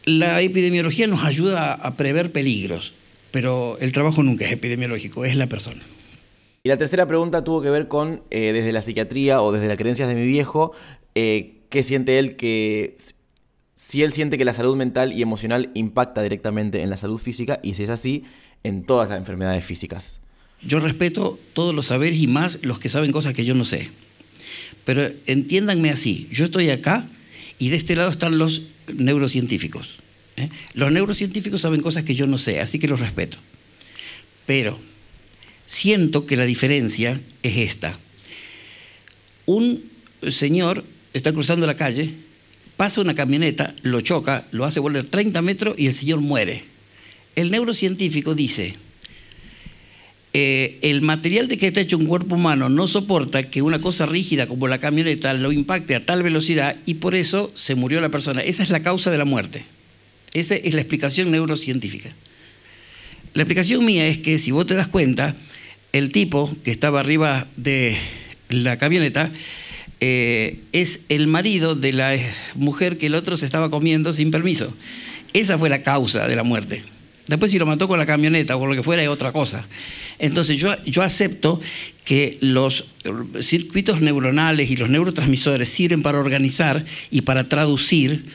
la epidemiología nos ayuda a prever peligros pero el trabajo nunca es epidemiológico, es la persona. Y la tercera pregunta tuvo que ver con, eh, desde la psiquiatría o desde las creencias de mi viejo, eh, ¿qué siente él que... Si él siente que la salud mental y emocional impacta directamente en la salud física y si es así, en todas las enfermedades físicas. Yo respeto todos los saberes y más los que saben cosas que yo no sé. Pero entiéndanme así, yo estoy acá y de este lado están los neurocientíficos. ¿Eh? Los neurocientíficos saben cosas que yo no sé, así que los respeto. Pero siento que la diferencia es esta. Un señor está cruzando la calle, pasa una camioneta, lo choca, lo hace volver 30 metros y el señor muere. El neurocientífico dice, eh, el material de que está hecho un cuerpo humano no soporta que una cosa rígida como la camioneta lo impacte a tal velocidad y por eso se murió la persona. Esa es la causa de la muerte. Esa es la explicación neurocientífica. La explicación mía es que si vos te das cuenta, el tipo que estaba arriba de la camioneta eh, es el marido de la mujer que el otro se estaba comiendo sin permiso. Esa fue la causa de la muerte. Después si lo mató con la camioneta o con lo que fuera es otra cosa. Entonces yo, yo acepto que los circuitos neuronales y los neurotransmisores sirven para organizar y para traducir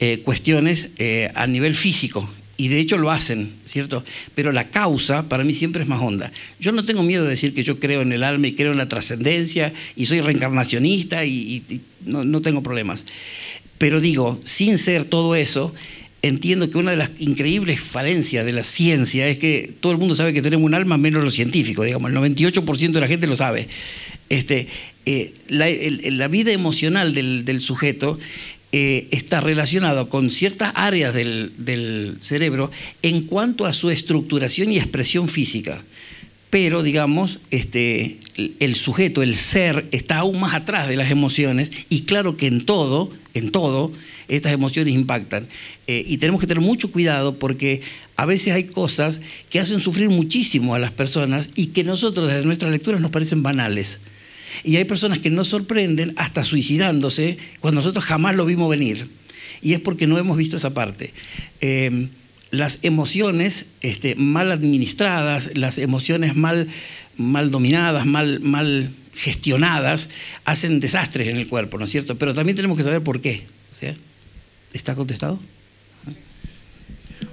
eh, cuestiones eh, a nivel físico. Y de hecho lo hacen, ¿cierto? Pero la causa para mí siempre es más honda. Yo no tengo miedo de decir que yo creo en el alma y creo en la trascendencia y soy reencarnacionista y, no, no tengo problemas. Pero digo, sin ser todo eso, entiendo que una de las increíbles falencias de la ciencia es que todo el mundo sabe que tenemos un alma menos los científicos, digamos, el 98% de la gente lo sabe. Este, eh, la, la, vida emocional del, del sujeto eh, está relacionado con ciertas áreas del, cerebro en cuanto a su estructuración y expresión física. Pero, digamos, este, el sujeto, el ser, está aún más atrás de las emociones y claro que en todo, en todo, estas emociones impactan. Eh, y tenemos que tener mucho cuidado porque a veces hay cosas que hacen sufrir muchísimo a las personas y que nosotros desde nuestras lecturas nos parecen banales. Y hay personas que nos sorprenden hasta suicidándose cuando nosotros jamás lo vimos venir. Y es porque no hemos visto esa parte. Em, las emociones este, mal administradas, las emociones mal, mal dominadas, mal, mal gestionadas, hacen desastres en el cuerpo, ¿no es cierto? Pero también tenemos que saber por qué. ¿Está contestado?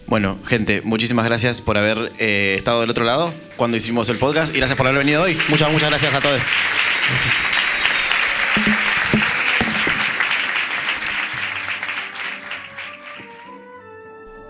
Bueno, gente, muchísimas gracias por haber eh, estado del otro lado cuando hicimos el podcast y gracias por haber venido hoy. Muchas, muchas gracias a todos.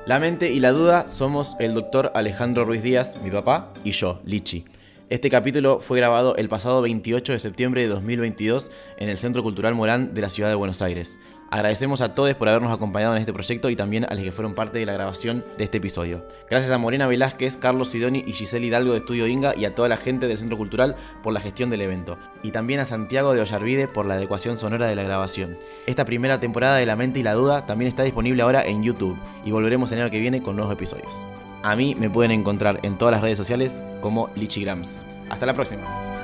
La mente y la duda somos el doctor Alejandro Ruiz Díaz, mi papá, y yo, Lichi. Este capítulo fue grabado el pasado 28 de septiembre de 2022 en el Centro Cultural Morán de la ciudad de Buenos Aires. Agradecemos a todos por habernos acompañado en este proyecto y también a los que fueron parte de la grabación de este episodio. Gracias a Morena Velázquez, Carlos Sidoni y Giselle Hidalgo de Estudio Inga y a toda la gente del Centro Cultural por la gestión del evento. Y también a Santiago de Ollarvide por la adecuación sonora de la grabación. Esta primera temporada de La Mente y la Duda también está disponible ahora en YouTube y volveremos el año que viene con nuevos episodios. A mí me pueden encontrar en todas las redes sociales como Lichigrams. Hasta la próxima.